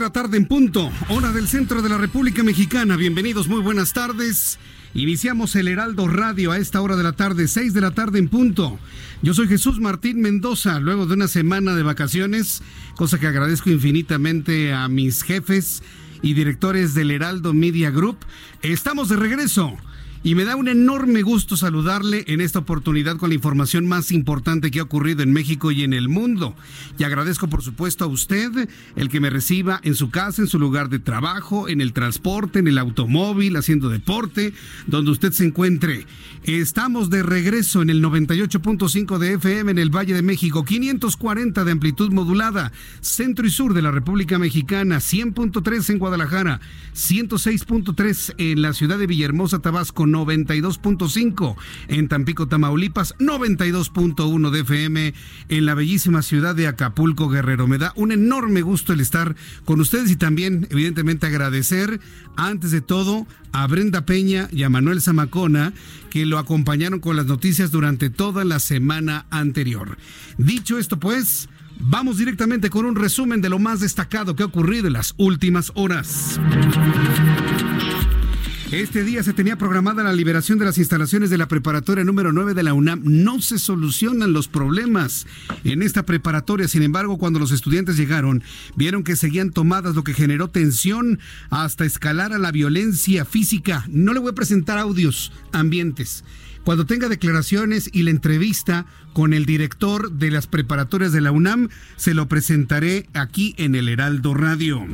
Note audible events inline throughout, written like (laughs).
La tarde en punto, hora del centro de la República Mexicana. Bienvenidos, muy buenas tardes. Iniciamos el Heraldo Radio a esta hora de la tarde, seis de la tarde en punto. Yo soy Jesús Martín Mendoza, luego de una semana de vacaciones, cosa que agradezco infinitamente a mis jefes y directores del Heraldo Media Group. Estamos de regreso y me da un enorme gusto saludarle en esta oportunidad con la información más importante que ha ocurrido en México y en el mundo. Y agradezco por supuesto a usted el que me reciba en su casa, en su lugar de trabajo, en el transporte, en el automóvil, haciendo deporte, donde usted se encuentre. Estamos de regreso en el 98.5 de FM en el Valle de México, 540 de amplitud modulada, centro y sur de la República Mexicana, 100.3 en Guadalajara, 106.3 en la ciudad de Villahermosa, Tabasco, 92.5 en Tampico, Tamaulipas, 92.1 de FM en la bellísima ciudad de Acapulco, Guerrero. Me da un enorme gusto el estar con ustedes y también, evidentemente, agradecer, antes de todo, a Brenda Peña y a Manuel Zamacona, que lo acompañaron con las noticias durante toda la semana anterior. Dicho esto, pues, vamos directamente con un resumen de lo más destacado que ha ocurrido en las últimas horas. Este día se tenía programada la liberación de las instalaciones de la preparatoria número 9 de la UNAM. No se solucionan los problemas en esta preparatoria. Sin embargo, cuando los estudiantes llegaron, vieron que seguían tomadas, lo que generó tensión hasta escalar a la violencia física. No le voy a presentar audios ambientes. Cuando tenga declaraciones y la entrevista con el director de las preparatorias de la UNAM, se lo presentaré aquí en el Heraldo Radio.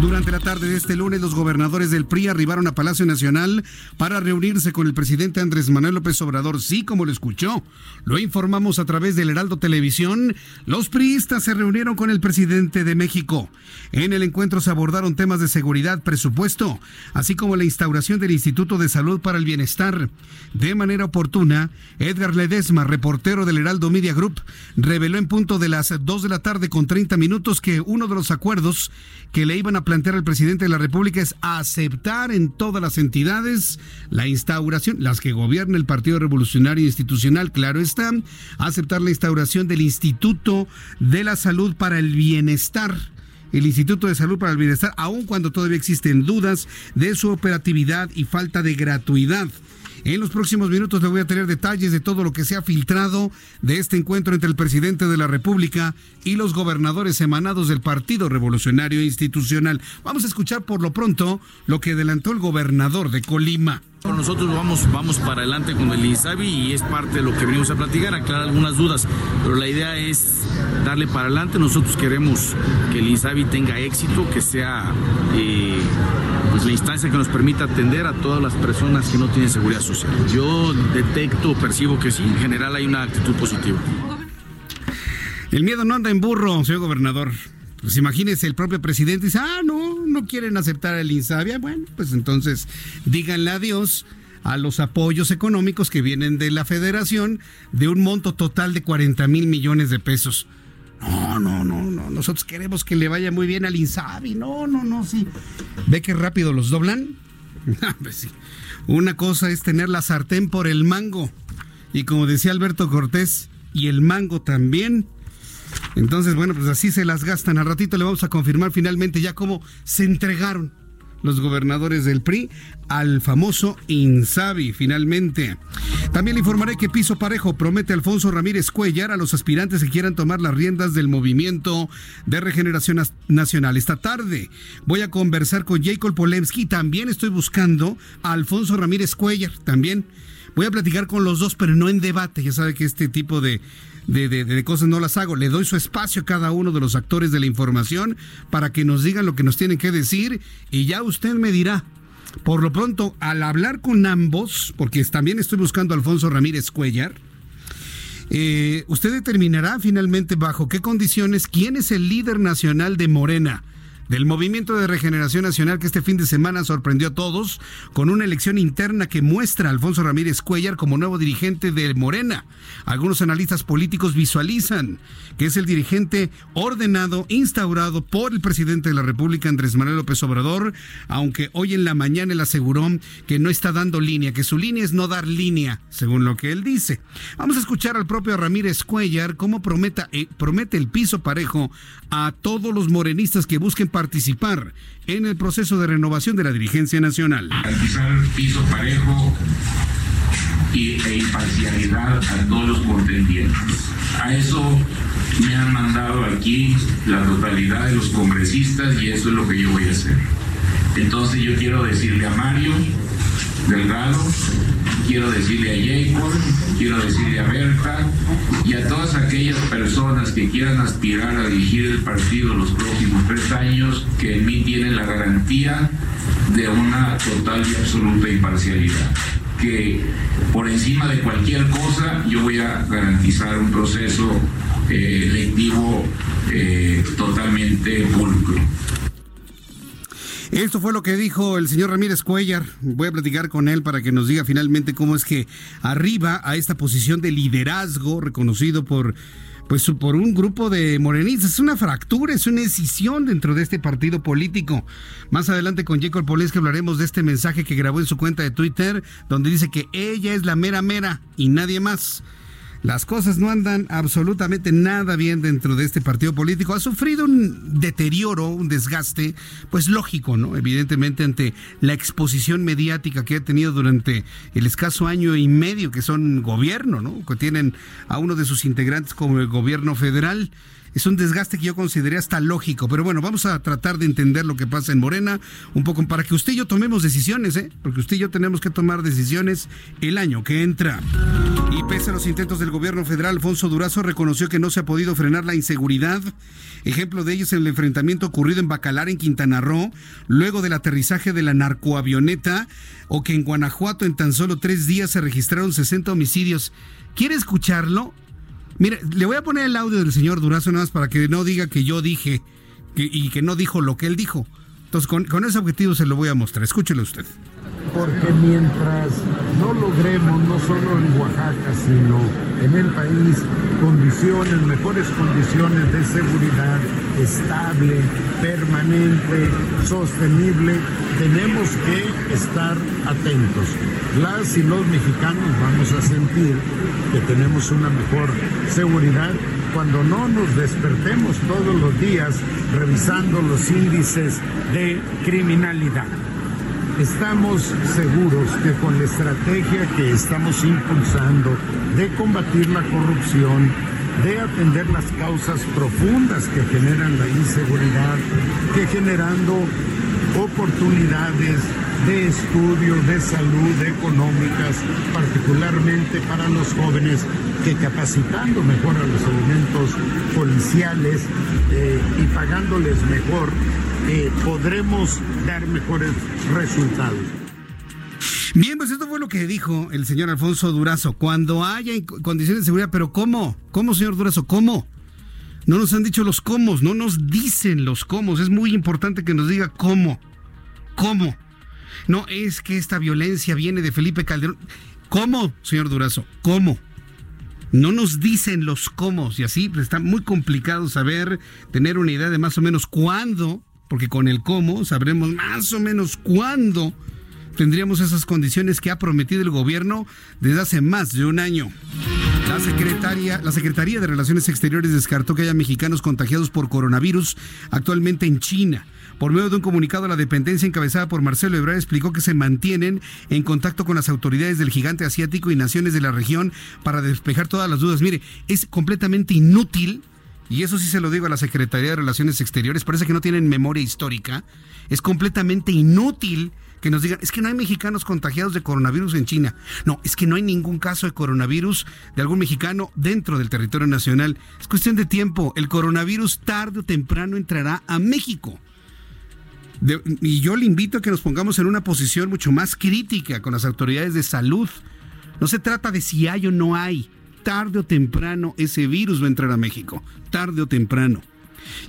Durante la tarde de este lunes, los gobernadores del PRI arribaron a Palacio Nacional para reunirse con el presidente Andrés Manuel López Obrador. Sí, como lo escuchó, lo informamos a través del Heraldo Televisión. Los priistas se reunieron con el presidente de México. En el encuentro se abordaron temas de seguridad, presupuesto, así como la instauración del Instituto de Salud para el Bienestar. De manera Edgar Ledesma, reportero del Heraldo Media Group, reveló en punto de las 2 de la tarde con 30 minutos que uno de los acuerdos que le iban a plantear al presidente de la República es aceptar en todas las entidades la instauración, las que gobierna el Partido Revolucionario Institucional, claro está, aceptar la instauración del Instituto de la Salud para el Bienestar el Instituto de Salud para el Bienestar, aun cuando todavía existen dudas de su operatividad y falta de gratuidad. En los próximos minutos le voy a tener detalles de todo lo que se ha filtrado de este encuentro entre el presidente de la República y los gobernadores emanados del Partido Revolucionario Institucional. Vamos a escuchar por lo pronto lo que adelantó el gobernador de Colima. Nosotros vamos, vamos para adelante con el INSABI y es parte de lo que venimos a platicar, aclarar algunas dudas, pero la idea es darle para adelante. Nosotros queremos que el INSABI tenga éxito, que sea eh, pues la instancia que nos permita atender a todas las personas que no tienen seguridad social. Yo detecto, percibo que sí, en general hay una actitud positiva. El miedo no anda en burro, señor gobernador. Pues imagínese, el propio presidente dice, ah, no, no quieren aceptar el INSABIA. Bueno, pues entonces díganle adiós a los apoyos económicos que vienen de la federación de un monto total de 40 mil millones de pesos. No, no, no, no. Nosotros queremos que le vaya muy bien al Insabi. No, no, no, sí. ¿Ve que rápido los doblan? (laughs) Ah, pues sí. Una cosa es tener la sartén por el mango. Y como decía Alberto Cortés, y el mango también. Entonces, bueno, pues así se las gastan. Al ratito le vamos a confirmar finalmente ya cómo se entregaron los gobernadores del PRI al famoso Insabi, finalmente. También le informaré que Piso Parejo promete Alfonso Ramírez Cuellar a los aspirantes que quieran tomar las riendas del movimiento de regeneración nacional. Esta tarde voy a conversar con Jacob Polemski. También estoy buscando a Alfonso Ramírez Cuellar. También voy a platicar con los dos, pero no en debate. Ya sabe que este tipo de de, cosas no las hago. Le doy su espacio a cada uno de los actores de la información para que nos digan lo que nos tienen que decir y ya usted me dirá. Por lo pronto, al hablar con ambos, porque también estoy buscando a Alfonso Ramírez Cuellar, eh, usted determinará finalmente bajo qué condiciones quién es el líder nacional de Morena del Movimiento de Regeneración Nacional que este fin de semana sorprendió a todos con una elección interna que muestra a Alfonso Ramírez Cuellar como nuevo dirigente de Morena. Algunos analistas políticos visualizan que es el dirigente ordenado, instaurado por el presidente de la República, Andrés Manuel López Obrador, aunque hoy en la mañana él aseguró que no está dando línea, que su línea es no dar línea, según lo que él dice. Vamos a escuchar al propio Ramírez Cuellar cómo prometa, eh, promete el piso parejo a todos los morenistas que busquen participar en el proceso de renovación de la dirigencia nacional. Garantizar piso parejo y, e imparcialidad a todos los contendientes. A eso me han mandado aquí la totalidad de los congresistas y eso es lo que yo voy a hacer. Entonces yo quiero decirle a Mario Delgado quiero decirle a Jacob, quiero decirle a Berta y a todas aquellas personas que quieran aspirar a dirigir el partido los próximos tres años, que en mí tienen la garantía de una total y absoluta imparcialidad que por encima de cualquier cosa yo voy a garantizar un proceso eh, electivo eh, totalmente pulcro. Esto fue lo que dijo el señor Ramírez Cuellar. Voy a platicar con él para que nos diga finalmente cómo es que arriba a esta posición de liderazgo reconocido por pues por un grupo de morenistas. Es una fractura, es una decisión dentro de este partido político. Más adelante con Jacob que hablaremos de este mensaje que grabó en su cuenta de Twitter, donde dice que ella es la mera mera y nadie más. Las cosas no andan absolutamente nada bien dentro de este partido político. Ha sufrido un deterioro, un desgaste, pues lógico, ¿no? Evidentemente ante la exposición mediática que ha tenido durante el escaso año y medio que son gobierno, ¿no? Que tienen a uno de sus integrantes como el gobierno federal es un desgaste que yo consideré hasta lógico. Pero bueno, vamos a tratar de entender lo que pasa en Morena un poco para que usted y yo tomemos decisiones, ¿eh? Porque usted y yo tenemos que tomar decisiones el año que entra. Y pese a los intentos del gobierno federal, Alfonso Durazo reconoció que no se ha podido frenar la inseguridad. Ejemplo de ello es el enfrentamiento ocurrido en Bacalar, en Quintana Roo, luego del aterrizaje de la narcoavioneta, o que en Guanajuato en tan solo tres días se registraron 60 homicidios. ¿Quiere escucharlo? Mire, le voy a poner el audio del señor Durazo nada más para que no diga que yo dije y que no dijo lo que él dijo. Entonces, con, con ese objetivo se lo voy a mostrar. Escúchelo usted porque mientras no logremos, no solo en Oaxaca, sino en el país, condiciones, mejores condiciones de seguridad estable, permanente, sostenible, tenemos que estar atentos. Las y los mexicanos vamos a sentir que tenemos una mejor seguridad cuando no nos despertemos todos los días revisando los índices de criminalidad. Estamos seguros que con la estrategia que estamos impulsando de combatir la corrupción, de atender las causas profundas que generan la inseguridad, que generando oportunidades de estudio, de salud, económicas, particularmente para los jóvenes, que capacitando mejor a los elementos policiales eh, y pagándoles mejor, eh, podremos dar mejores resultados. Bien, pues esto fue lo que dijo el señor Alfonso Durazo. Cuando haya condiciones de seguridad, pero ¿cómo? ¿Cómo, señor Durazo? ¿Cómo? No nos han dicho los cómo, no nos dicen los cómo. Es muy importante que nos diga cómo. ¿Cómo? No es que esta violencia viene de Felipe Calderón. ¿Cómo, señor Durazo? ¿Cómo? No nos dicen los cómo y así pues, está muy complicado saber, tener una idea de más o menos cuándo porque con el cómo sabremos más o menos cuándo tendríamos esas condiciones que ha prometido el gobierno desde hace más de un año. La secretaria, la Secretaría de Relaciones Exteriores descartó que haya mexicanos contagiados por coronavirus actualmente en China. Por medio de un comunicado, la dependencia encabezada por Marcelo Ebrard explicó que se mantienen en contacto con las autoridades del gigante asiático y naciones de la región para despejar todas las dudas. Mire, es completamente inútil, y eso sí se lo digo a la Secretaría de Relaciones Exteriores, parece que no tienen memoria histórica, es completamente inútil que nos digan, es que no hay mexicanos contagiados de coronavirus en China. No, es que no hay ningún caso de coronavirus de algún mexicano dentro del territorio nacional. Es cuestión de tiempo. El coronavirus tarde o temprano entrará a México. y yo le invito a que nos pongamos en una posición mucho más crítica con las autoridades de salud. No se trata de si hay o no hay. Tarde o temprano ese virus va a entrar a México. Tarde o temprano.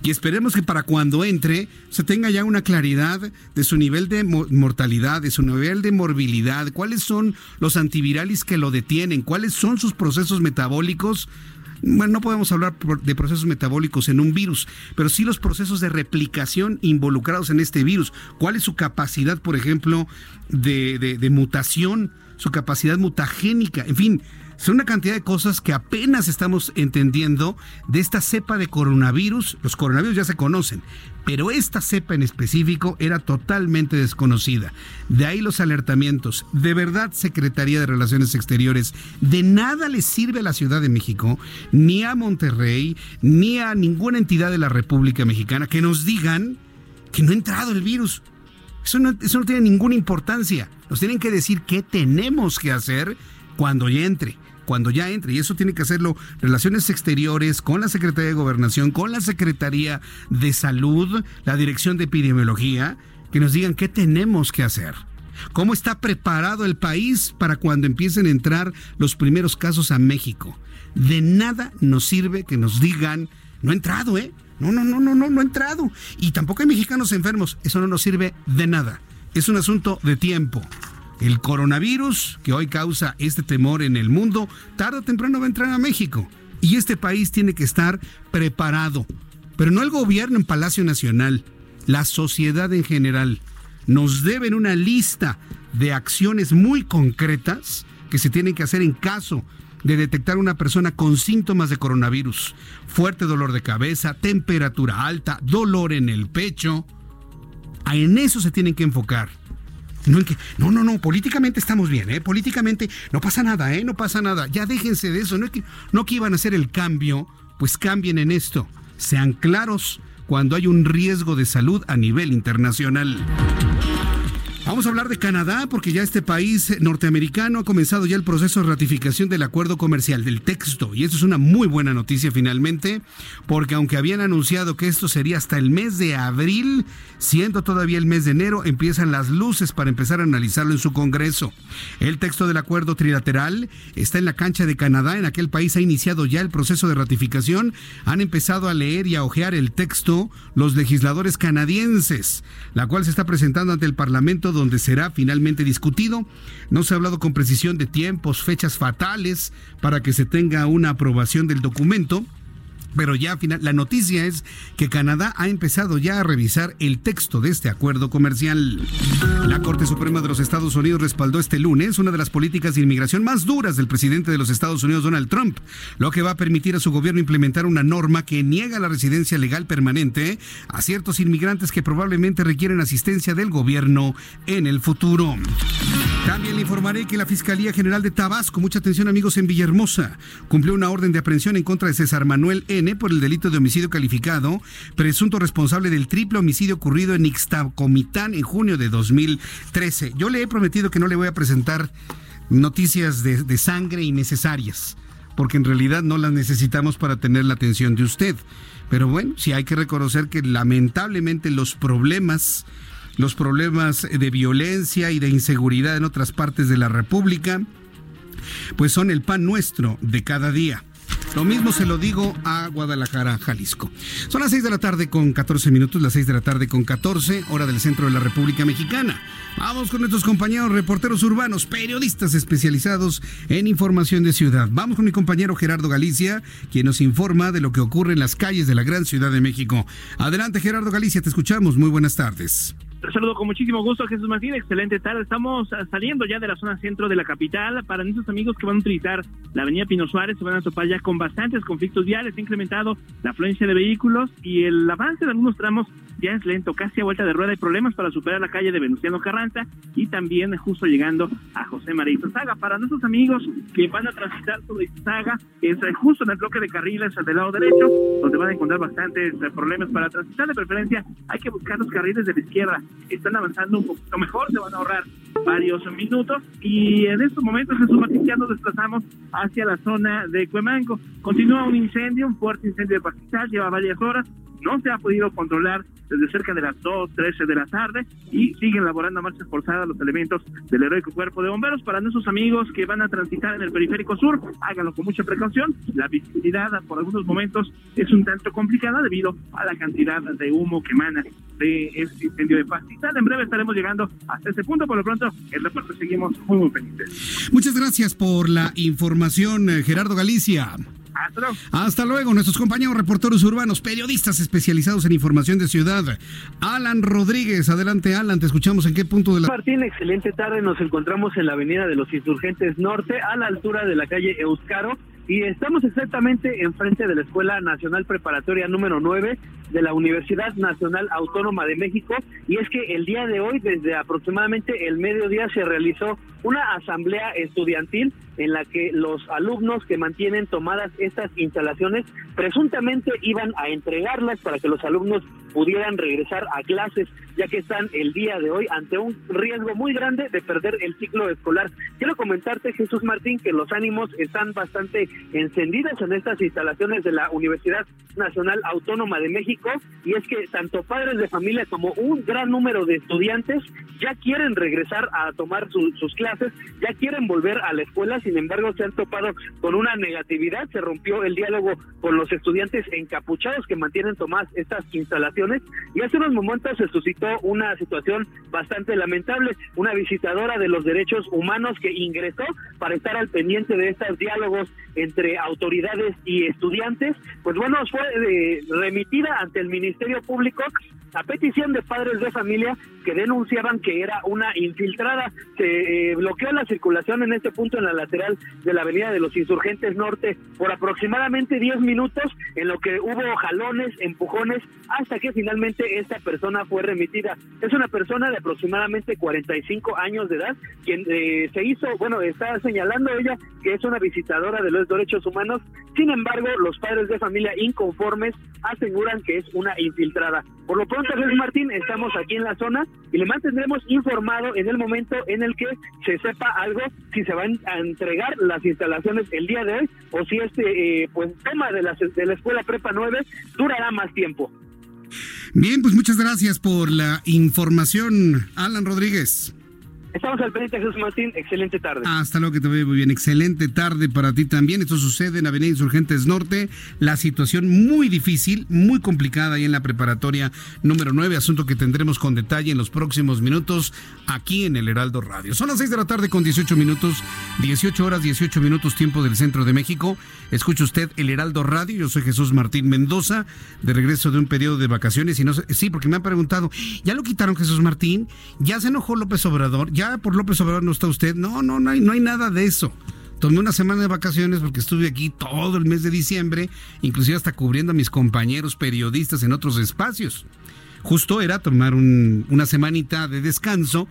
Y esperemos que para cuando entre se tenga ya una claridad de su nivel de mortalidad, de su nivel de morbilidad, cuáles son los antivirales que lo detienen, cuáles son sus procesos metabólicos bueno, no podemos hablar de procesos metabólicos en un virus, pero sí los procesos de replicación involucrados en este virus. ¿Cuál es su capacidad, por ejemplo, de, de mutación, su capacidad mutagénica? En fin, son una cantidad de cosas que apenas estamos entendiendo de esta cepa de coronavirus. Los coronavirus ya se conocen, pero esta cepa en específico era totalmente desconocida. De ahí los alertamientos. De verdad, Secretaría de Relaciones Exteriores, de nada le sirve a la Ciudad de México, ni a Monterrey, ni a ninguna entidad de la República Mexicana que nos digan que no ha entrado el virus. Eso no, tiene ninguna importancia. Nos tienen que decir qué tenemos que hacer cuando ya entre cuando ya entre. Y eso tiene que hacerlo Relaciones Exteriores, con la Secretaría de Gobernación, con la Secretaría de Salud, la Dirección de Epidemiología, que nos digan qué tenemos que hacer. ¿Cómo está preparado el país para cuando empiecen a entrar los primeros casos a México? De nada nos sirve que nos digan, no ha entrado, ¿eh? No, no, no, no, no, no ha entrado. Y tampoco hay mexicanos enfermos. Eso no nos sirve de nada. Es un asunto de tiempo. El coronavirus, que hoy causa este temor en el mundo, tarde o temprano va a entrar a México. Y este país tiene que estar preparado. Pero no el gobierno en Palacio Nacional, la sociedad en general. Nos deben una lista de acciones muy concretas que se tienen que hacer en caso de detectar una persona con síntomas de coronavirus. Fuerte dolor de cabeza, temperatura alta, dolor en el pecho. En eso se tienen que enfocar. No, no, no, no, políticamente estamos bien, ¿eh? Políticamente no pasa nada, ¿eh? No pasa nada. Ya déjense de eso. No, que, no que iban a hacer el cambio, pues cambien en esto. Sean claros cuando hay un riesgo de salud a nivel internacional. Vamos a hablar de Canadá porque ya este país norteamericano ha comenzado ya el proceso de ratificación del acuerdo comercial del texto. Y eso es una muy buena noticia finalmente porque aunque habían anunciado que esto sería hasta el mes de abril, siendo todavía el mes de enero, empiezan las luces para empezar a analizarlo en su Congreso. El texto del acuerdo trilateral está en la cancha de Canadá, en aquel país ha iniciado ya el proceso de ratificación, han empezado a leer y a ojear el texto los legisladores canadienses, la cual se está presentando ante el Parlamento donde será finalmente discutido. No se ha hablado con precisión de tiempos, fechas fatales para que se tenga una aprobación del documento. Pero ya final, la noticia es que Canadá ha empezado ya a revisar el texto de este acuerdo comercial. La Corte Suprema de los Estados Unidos respaldó este lunes una de las políticas de inmigración más duras del presidente de los Estados Unidos, Donald Trump, lo que va a permitir a su gobierno implementar una norma que niega la residencia legal permanente a ciertos inmigrantes que probablemente requieren asistencia del gobierno en el futuro. También le informaré que la Fiscalía General de Tabasco, mucha atención amigos en Villahermosa, cumplió una orden de aprehensión en contra de César Manuel N por el delito de homicidio calificado, presunto responsable del triple homicidio ocurrido en Ixtacomitán en junio de 2013. Yo le he prometido que no le voy a presentar noticias de, de sangre innecesarias, porque en realidad no las necesitamos para tener la atención de usted. Pero bueno, sí hay que reconocer que lamentablemente los problemas los problemas de violencia y de inseguridad en otras partes de la República, pues son el pan nuestro de cada día. Lo mismo se lo digo a Guadalajara, Jalisco. Son las 6 de la tarde con 14 minutos, las 6 de la tarde con 14, hora del centro de la República Mexicana. Vamos con nuestros compañeros reporteros urbanos, periodistas especializados en información de ciudad. Vamos con mi compañero Gerardo Galicia, quien nos informa de lo que ocurre en las calles de la gran Ciudad de México. Adelante, Gerardo Galicia, te escuchamos. Muy buenas tardes. Saludo con muchísimo gusto, Jesús Martín. Excelente tarde. Estamos saliendo ya de la zona centro de la capital. Para nuestros amigos que van a utilizar la avenida Pino Suárez, se van a topar ya con bastantes conflictos viales. Ha incrementado la afluencia de vehículos y el avance de algunos tramos ya es lento, casi a vuelta de rueda. Hay problemas para superar la calle de Venustiano Carranza y también justo llegando a José María Saga. Para nuestros amigos que van a transitar sobre Saga, es justo en el bloque de carriles del lado derecho, donde van a encontrar bastantes problemas para transitar. De preferencia, hay que buscar los carriles de la izquierda están avanzando un poquito mejor, se van a ahorrar varios minutos y en estos momentos Martín ya nos desplazamos hacia la zona de Cuemanco. Continúa un incendio, un fuerte incendio de pastizal, lleva varias horas, no se ha podido controlar desde cerca de las 2, 13 de la tarde y siguen laborando a marcha forzada los elementos del heroico cuerpo de bomberos. Para nuestros amigos que van a transitar en el periférico sur, háganlo con mucha precaución. La visibilidad por algunos momentos es un tanto complicada debido a la cantidad de humo que emana de este incendio de En breve estaremos llegando hasta ese punto. Por lo pronto, el reporte seguimos muy, muy pendientes. Muchas gracias por la información, eh, Gerardo Galicia. Hasta luego. Hasta luego. Nuestros compañeros reporteros urbanos, periodistas especializados en información de ciudad. Alan Rodríguez, adelante Alan, te escuchamos en qué punto de la... Martín, excelente tarde. Nos encontramos en la avenida de los Insurgentes Norte, a la altura de la calle Euskaro. Y estamos exactamente enfrente de la Escuela Nacional Preparatoria número 9 de la Universidad Nacional Autónoma de México. Y es que el día de hoy, desde aproximadamente el mediodía, se realizó una asamblea estudiantil en la que los alumnos que mantienen tomadas estas instalaciones presuntamente iban a entregarlas para que los alumnos pudieran regresar a clases, ya que están el día de hoy ante un riesgo muy grande de perder el ciclo escolar. Quiero comentarte, Jesús Martín, que los ánimos están bastante encendidos en estas instalaciones de la Universidad Nacional Autónoma de México, y es que tanto padres de familia como un gran número de estudiantes ya quieren regresar a tomar sus clases, ya quieren volver a la escuela, sin embargo se han topado con una negatividad, se rompió el diálogo con los estudiantes encapuchados que mantienen tomadas estas instalaciones y hace unos momentos se suscitó una situación bastante lamentable, una visitadora de los derechos humanos que ingresó para estar al pendiente de estos diálogos entre autoridades y estudiantes, pues bueno, fue eh, remitida ante el Ministerio Público a petición de padres de familia que denunciaban que era una infiltrada. Se eh, bloqueó la circulación en este punto en la lateral de la Avenida de los Insurgentes Norte por aproximadamente 10 minutos, en lo que hubo jalones, empujones, hasta que finalmente esta persona fue remitida. Es una persona de aproximadamente 45 años de edad, quien eh, se hizo, bueno, está señalando ella que es una visitadora de los derechos humanos. Sin embargo, los padres de familia inconformes aseguran que es una infiltrada. Por lo pronto, Luis Martín, estamos aquí en la zona y le mantendremos informado en el momento en el que se sepa algo, si se van a entregar las instalaciones el día de hoy o si este eh, pues tema de la, de la Escuela Prepa 9 durará más tiempo. Bien, pues muchas gracias por la información, Alan Rodríguez. Estamos al pendiente, Jesús Martín. Excelente tarde. Hasta luego, que te veo muy bien. Excelente tarde para ti también. Esto sucede en Avenida Insurgentes Norte. La situación muy difícil, muy complicada ahí en la preparatoria número 9. Asunto que tendremos con detalle en los próximos minutos aquí en el Heraldo Radio. Son las 6 de la tarde con 18 minutos, 18 horas, 18 minutos tiempo del centro de México. Escucha usted el Heraldo Radio. Yo soy Jesús Martín Mendoza, de regreso de un periodo de vacaciones. Y no sé, sí, porque me han preguntado, ¿ya lo quitaron Jesús Martín? ¿Ya se enojó López Obrador? ¿Ya por López Obrador no está usted. No, no, no hay, no hay nada de eso. Tomé una semana de vacaciones porque estuve aquí todo el mes de diciembre, inclusive hasta cubriendo a mis compañeros periodistas en otros espacios. Justo era tomar una semanita de descanso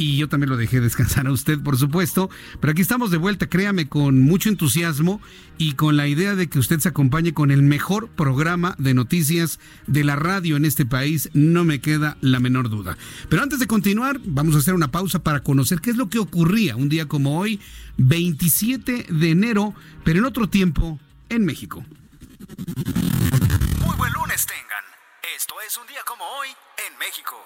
y yo también lo dejé descansar a usted, por supuesto. Pero aquí estamos de vuelta, créame, con mucho entusiasmo y con la idea de que usted se acompañe con el mejor programa de noticias de la radio en este país, no me queda la menor duda. Pero antes de continuar, vamos a hacer una pausa para conocer qué es lo que ocurría un día como hoy, 27 de enero, pero en otro tiempo, en México. Muy buen lunes tengan. Esto es un día como hoy en México.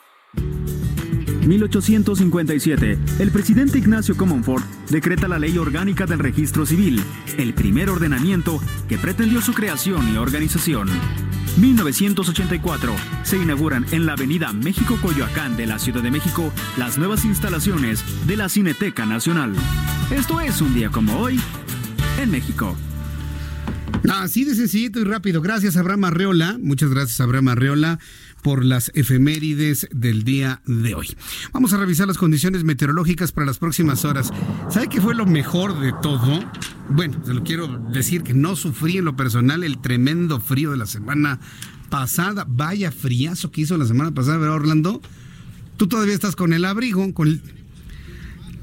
1857, el presidente Ignacio Comonfort decreta la Ley Orgánica del Registro Civil, el primer ordenamiento que pretendió su creación y organización. 1984, se inauguran en la avenida México Coyoacán de la Ciudad de México las nuevas instalaciones de la Cineteca Nacional. Esto es un día como hoy en México. Así de sencillito y rápido. Gracias, Abraham Arreola. Muchas gracias, Abraham Arreola por las efemérides del día de hoy. Vamos a revisar las condiciones meteorológicas para las próximas horas. ¿Sabe qué fue lo mejor de todo? Bueno, se lo quiero decir que no sufrí en lo personal el tremendo frío de la semana pasada. Vaya friazo que hizo la semana pasada, ¿verdad, Orlando? Tú todavía estás con el abrigo, con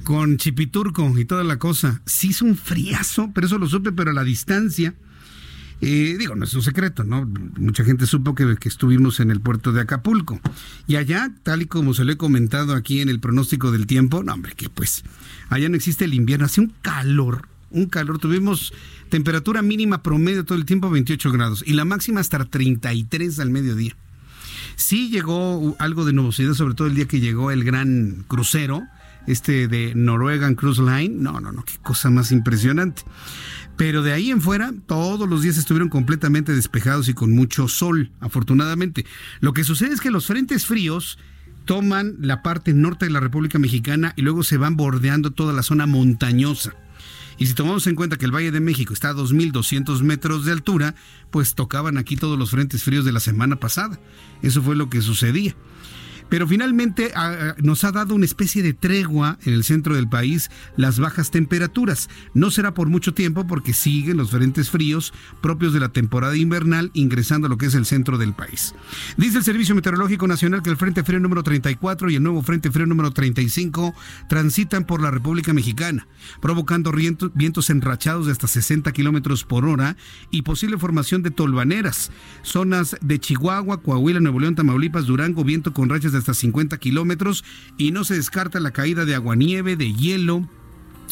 con Chipiturco y toda la cosa. Sí es un friazo, pero eso lo supe, pero a la distancia. Eh, digo, no es un secreto, ¿no? Mucha gente supo que, que, estuvimos en el puerto de Acapulco. Y allá, tal y como se lo he comentado aquí en el pronóstico del tiempo, no, hombre, que pues allá no existe el invierno, hace un calor, un calor. Tuvimos temperatura mínima promedio todo el tiempo 28 grados y la máxima hasta 33 al mediodía. Sí llegó algo de nubosidad, sobre todo el día que llegó el gran crucero, este de Norwegian Cruise Line. No, no, no, qué cosa más impresionante. Pero de ahí en fuera, todos los días estuvieron completamente despejados y con mucho sol, afortunadamente. Lo que sucede es que los frentes fríos toman la parte norte de la República Mexicana y luego se van bordeando toda la zona montañosa. Y si tomamos en cuenta que el Valle de México está a 2.200 metros de altura, pues tocaban aquí todos los frentes fríos de la semana pasada. Eso fue lo que sucedía. Pero finalmente ah, nos ha dado una especie de tregua en el centro del país las bajas temperaturas. No será por mucho tiempo porque siguen los frentes fríos propios de la temporada invernal ingresando a lo que es el centro del país. Dice el Servicio Meteorológico Nacional que el Frente Frío número 34 y el nuevo Frente Frío número 35 transitan por la República Mexicana, provocando vientos enrachados de hasta 60 kilómetros por hora y posible formación de tolvaneras. Zonas de Chihuahua, Coahuila, Nuevo León, Tamaulipas, Durango, viento con rachas de hasta 50 kilómetros y no se descarta la caída de aguanieve, de hielo,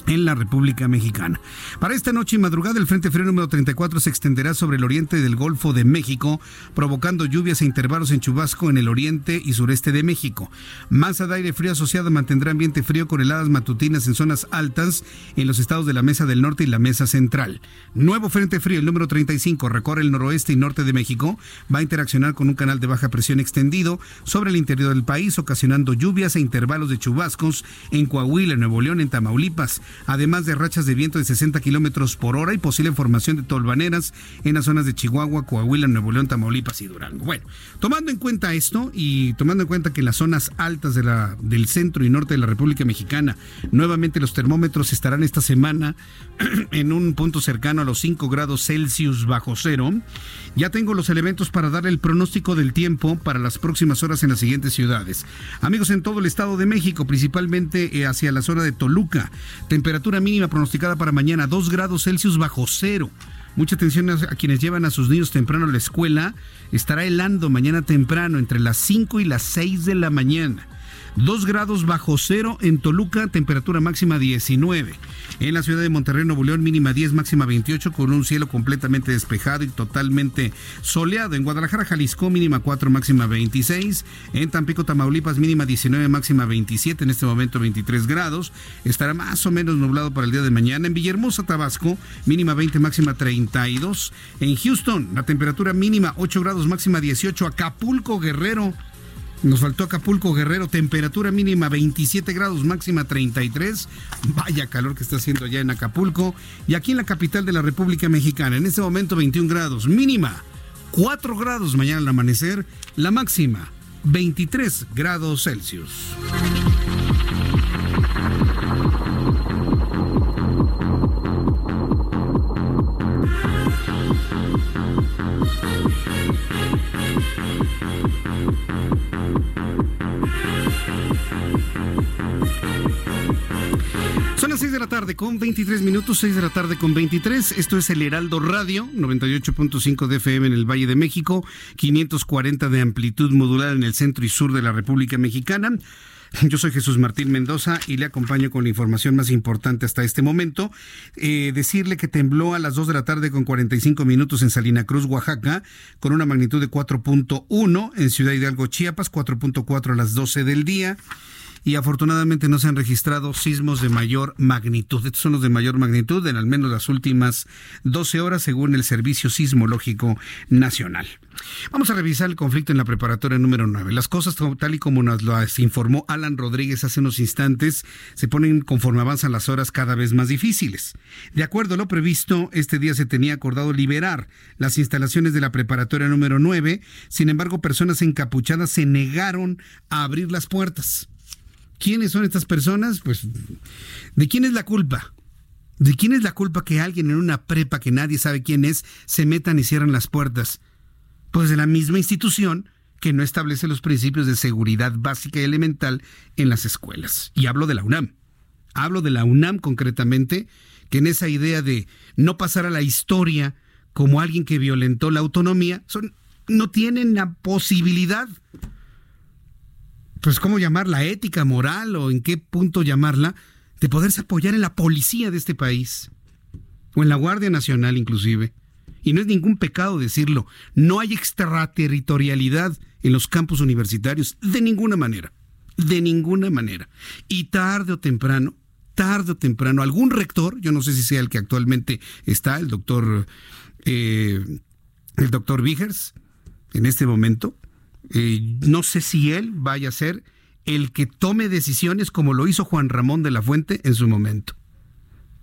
en la República Mexicana. Para esta noche y madrugada, el Frente Frío número 34 se extenderá sobre el oriente del Golfo de México, provocando lluvias e intervalos en chubasco en el oriente y sureste de México. Masa de aire frío asociada mantendrá ambiente frío con heladas matutinas en zonas altas en los estados de la Mesa del Norte y la Mesa Central. Nuevo Frente Frío, el número 35, recorre el noroeste y norte de México, va a interaccionar con un canal de baja presión extendido sobre el interior del país, ocasionando lluvias e intervalos de chubascos en Coahuila, Nuevo León, en Tamaulipas además de rachas de viento de 60 kilómetros por hora y posible formación de tolvaneras en las zonas de Chihuahua, Coahuila, Nuevo León, Tamaulipas y Durango. Bueno, tomando en cuenta esto y tomando en cuenta que en las zonas altas del centro y norte de la República Mexicana, nuevamente los termómetros estarán esta semana (clears throat) en un punto cercano a los 5 grados Celsius bajo cero. Ya tengo los elementos para darle el pronóstico del tiempo para las próximas horas en las siguientes ciudades. Amigos, en todo el Estado de México, principalmente eh, hacia la zona de Toluca, temperatura mínima pronosticada para mañana 2 grados Celsius bajo cero. Mucha atención a quienes llevan a sus niños temprano a la escuela. Estará helando mañana temprano entre las 5 y las 6 de la mañana. 2 grados bajo cero en Toluca, temperatura máxima 19. En la ciudad de Monterrey, Nuevo León, mínima 10, máxima 28, con un cielo completamente despejado y totalmente soleado. En Guadalajara, Jalisco, mínima 4, máxima 26. En Tampico, Tamaulipas, mínima 19, máxima 27. En este momento 23 grados. Estará más o menos nublado para el día de mañana. En Villahermosa, Tabasco, mínima 20, máxima 32. En Houston, la temperatura mínima 8 grados, máxima 18. Acapulco, Guerrero. Nos faltó Acapulco Guerrero, temperatura mínima 27 grados, máxima 33. Vaya calor que está haciendo allá en Acapulco. Y aquí en la capital de la República Mexicana, en este momento 21 grados, mínima 4 grados mañana al amanecer, la máxima 23 grados Celsius. De la tarde con 23 minutos, 6 de la tarde con 23. Esto es el Heraldo Radio, 98.5 de FM en el Valle de México, 540 de amplitud modular en el centro y sur de la República Mexicana. Yo soy Jesús Martín Mendoza y le acompaño con la información más importante hasta este momento. Eh, decirle que tembló a las 2 de la tarde con 45 minutos en Salina Cruz, Oaxaca, con una magnitud de 4.1 en Ciudad Hidalgo, Chiapas, 4.4 a las 12 del día y afortunadamente no se han registrado sismos de mayor magnitud. Estos son los de mayor magnitud en al menos las últimas 12 horas según el Servicio Sismológico Nacional. Vamos a revisar el conflicto en la preparatoria número 9. Las cosas, tal y como nos lo informó Alan Rodríguez hace unos instantes, se ponen conforme avanzan las horas cada vez más difíciles. De acuerdo a lo previsto, este día se tenía acordado liberar las instalaciones de la preparatoria número 9. Sin embargo, personas encapuchadas se negaron a abrir las puertas. ¿Quiénes son estas personas? Pues, ¿de quién es la culpa? ¿De quién es la culpa que alguien en una prepa que nadie sabe quién es se metan y cierran las puertas? Pues de la misma institución que no establece los principios de seguridad básica y elemental en las escuelas. Y hablo de la UNAM. Hablo de la UNAM concretamente, que en esa idea de no pasar a la historia como alguien que violentó la autonomía, son, no tienen la posibilidad, pues cómo llamarla, ética, moral o en qué punto llamarla, de poderse apoyar en la policía de este país, o en la Guardia Nacional inclusive. Y no es ningún pecado decirlo, no hay extraterritorialidad en los campus universitarios, de ninguna manera, de ninguna manera. Y tarde o temprano, tarde o temprano, algún rector, yo no sé si sea el que actualmente está, el doctor, eh, el doctor Vigers, en este momento, eh, no sé si él vaya a ser el que tome decisiones como lo hizo Juan Ramón de la Fuente en su momento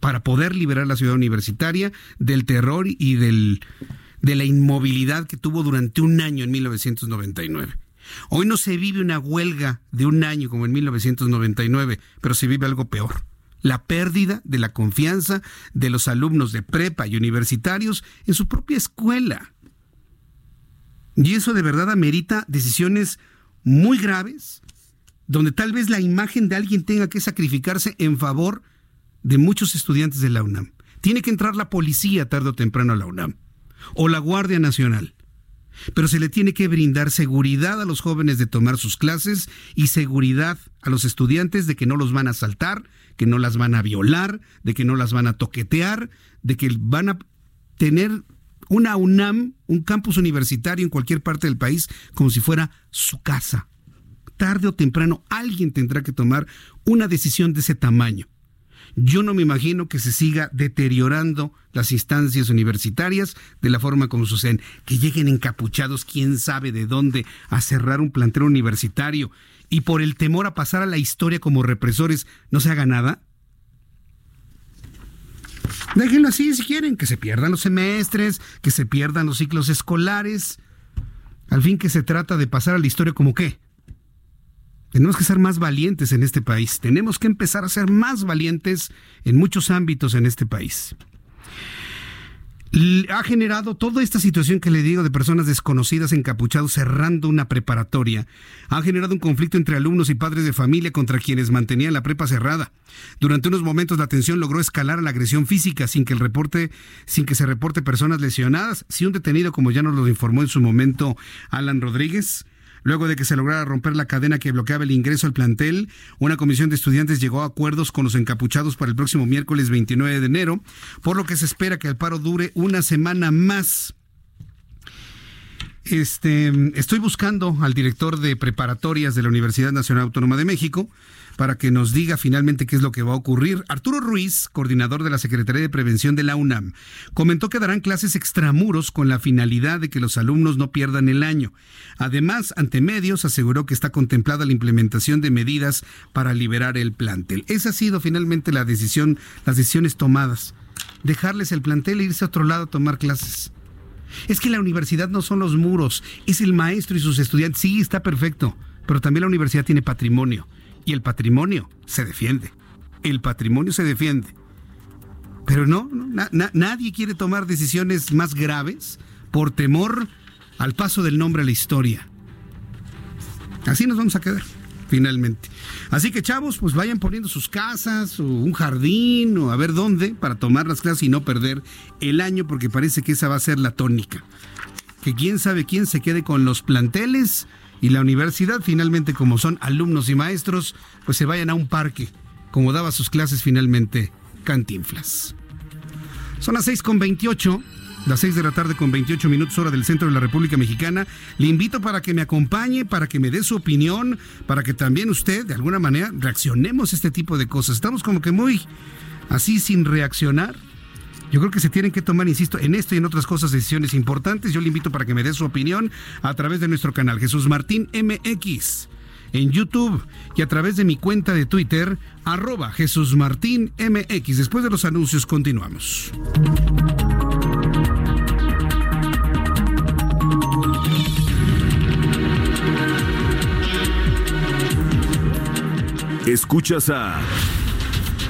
para poder liberar la ciudad universitaria del terror y del, de la inmovilidad que tuvo durante un año en 1999. Hoy no se vive una huelga de un año como en 1999, pero se vive algo peor. La pérdida de la confianza de los alumnos de prepa y universitarios en su propia escuela. Y eso de verdad amerita decisiones muy graves, donde tal vez la imagen de alguien tenga que sacrificarse en favor de muchos estudiantes de la UNAM. Tiene que entrar la policía tarde o temprano a la UNAM o la Guardia Nacional. Pero se le tiene que brindar seguridad a los jóvenes de tomar sus clases y seguridad a los estudiantes de que no los van a asaltar, que no las van a violar, de que no las van a toquetear, de que van a tener una UNAM, un campus universitario en cualquier parte del país, como si fuera su casa. Tarde o temprano alguien tendrá que tomar una decisión de ese tamaño. Yo no me imagino que se siga deteriorando las instancias universitarias de la forma como suceden, que lleguen encapuchados quién sabe de dónde a cerrar un plantel universitario y por el temor a pasar a la historia como represores no se haga nada. Déjenlo así si quieren, que se pierdan los semestres, que se pierdan los ciclos escolares. Al fin que se trata de pasar a la historia como qué? Tenemos que ser más valientes en este país. Tenemos que empezar a ser más valientes en muchos ámbitos en este país. Ha generado toda esta situación que le digo de personas desconocidas encapuchados cerrando una preparatoria. Ha generado un conflicto entre alumnos y padres de familia contra quienes mantenían la prepa cerrada. Durante unos momentos la tensión logró escalar a la agresión física sin que el reporte, sin que se reporte personas lesionadas. Si un detenido, como ya nos lo informó en su momento Alan Rodríguez, Luego de que se lograra romper la cadena que bloqueaba el ingreso al plantel, una comisión de estudiantes llegó a acuerdos con los encapuchados para el próximo miércoles 29 de enero, por lo que se espera que el paro dure una semana más. Este, estoy buscando al director de preparatorias de la Universidad Nacional Autónoma de México para que nos diga finalmente qué es lo que va a ocurrir. Arturo Ruiz, coordinador de la Secretaría de Prevención de la UNAM, comentó que darán clases extramuros con la finalidad de que los alumnos no pierdan el año. Además, ante medios aseguró que está contemplada la implementación de medidas para liberar el plantel. Esa ha sido finalmente la decisión, las decisiones tomadas. Dejarles el plantel e irse a otro lado a tomar clases. Es que la universidad no son los muros, es el maestro y sus estudiantes. Sí, está perfecto, pero también la universidad tiene patrimonio y el patrimonio se defiende. El patrimonio se defiende. Pero no, nadie quiere tomar decisiones más graves por temor al paso del nombre a la historia. Así nos vamos a quedar, finalmente. Así que chavos, pues vayan poniendo sus casas o un jardín o a ver dónde para tomar las clases y no perder el año porque parece que esa va a ser la tónica. Que quién sabe quién se quede con los planteles y la universidad finalmente como son alumnos y maestros, pues se vayan a un parque, como daba sus clases finalmente Cantinflas. Son las 6 con 28. las 6 de la tarde con 28 minutos hora del centro de la República Mexicana. Le invito para que me acompañe, para que me dé su opinión, para que también usted, de alguna manera, reaccionemos a este tipo de cosas. Estamos como que muy así sin reaccionar. Yo creo que se tienen que tomar, insisto, en esto y en otras cosas decisiones importantes. Yo le invito para que me dé su opinión a través de nuestro canal Jesús Martín MX en YouTube y a través de mi cuenta de Twitter, arroba Jesús Martín. Después de los anuncios continuamos. Escuchas a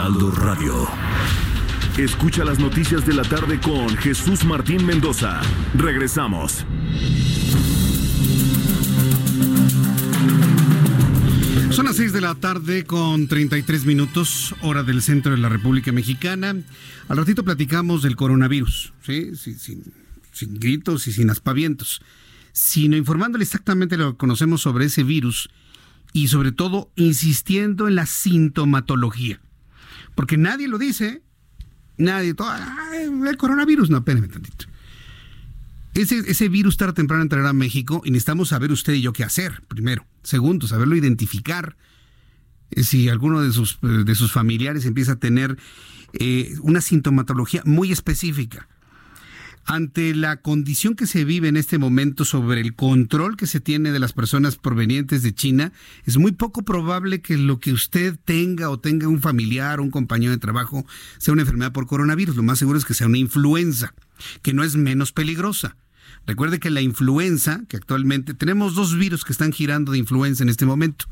Heraldo Radio. Escucha las noticias de la tarde con Jesús Martín Mendoza. Regresamos. Son las 6 de la tarde con 33 minutos, hora del centro de la República Mexicana. Al ratito platicamos del coronavirus, sin gritos y sin aspavientos, sino informándole exactamente lo que conocemos sobre ese virus y sobre todo insistiendo en la sintomatología. Porque nadie lo dice, nadie, todo, el coronavirus, no, espérenme tantito. Ese, ese virus tarde o temprano entrará a México y necesitamos saber usted y yo qué hacer, primero. Segundo, saberlo identificar. Eh, si alguno de sus, eh, de sus familiares empieza a tener eh, una sintomatología muy específica ante la condición que se vive en este momento sobre el control que se tiene de las personas provenientes de China, es muy poco probable que lo que usted tenga o tenga un familiar o un compañero de trabajo sea una enfermedad por coronavirus. Lo más seguro es que sea una influenza, que no es menos peligrosa. Recuerde que la influenza, que actualmente tenemos dos virus que están girando de influenza en este momento,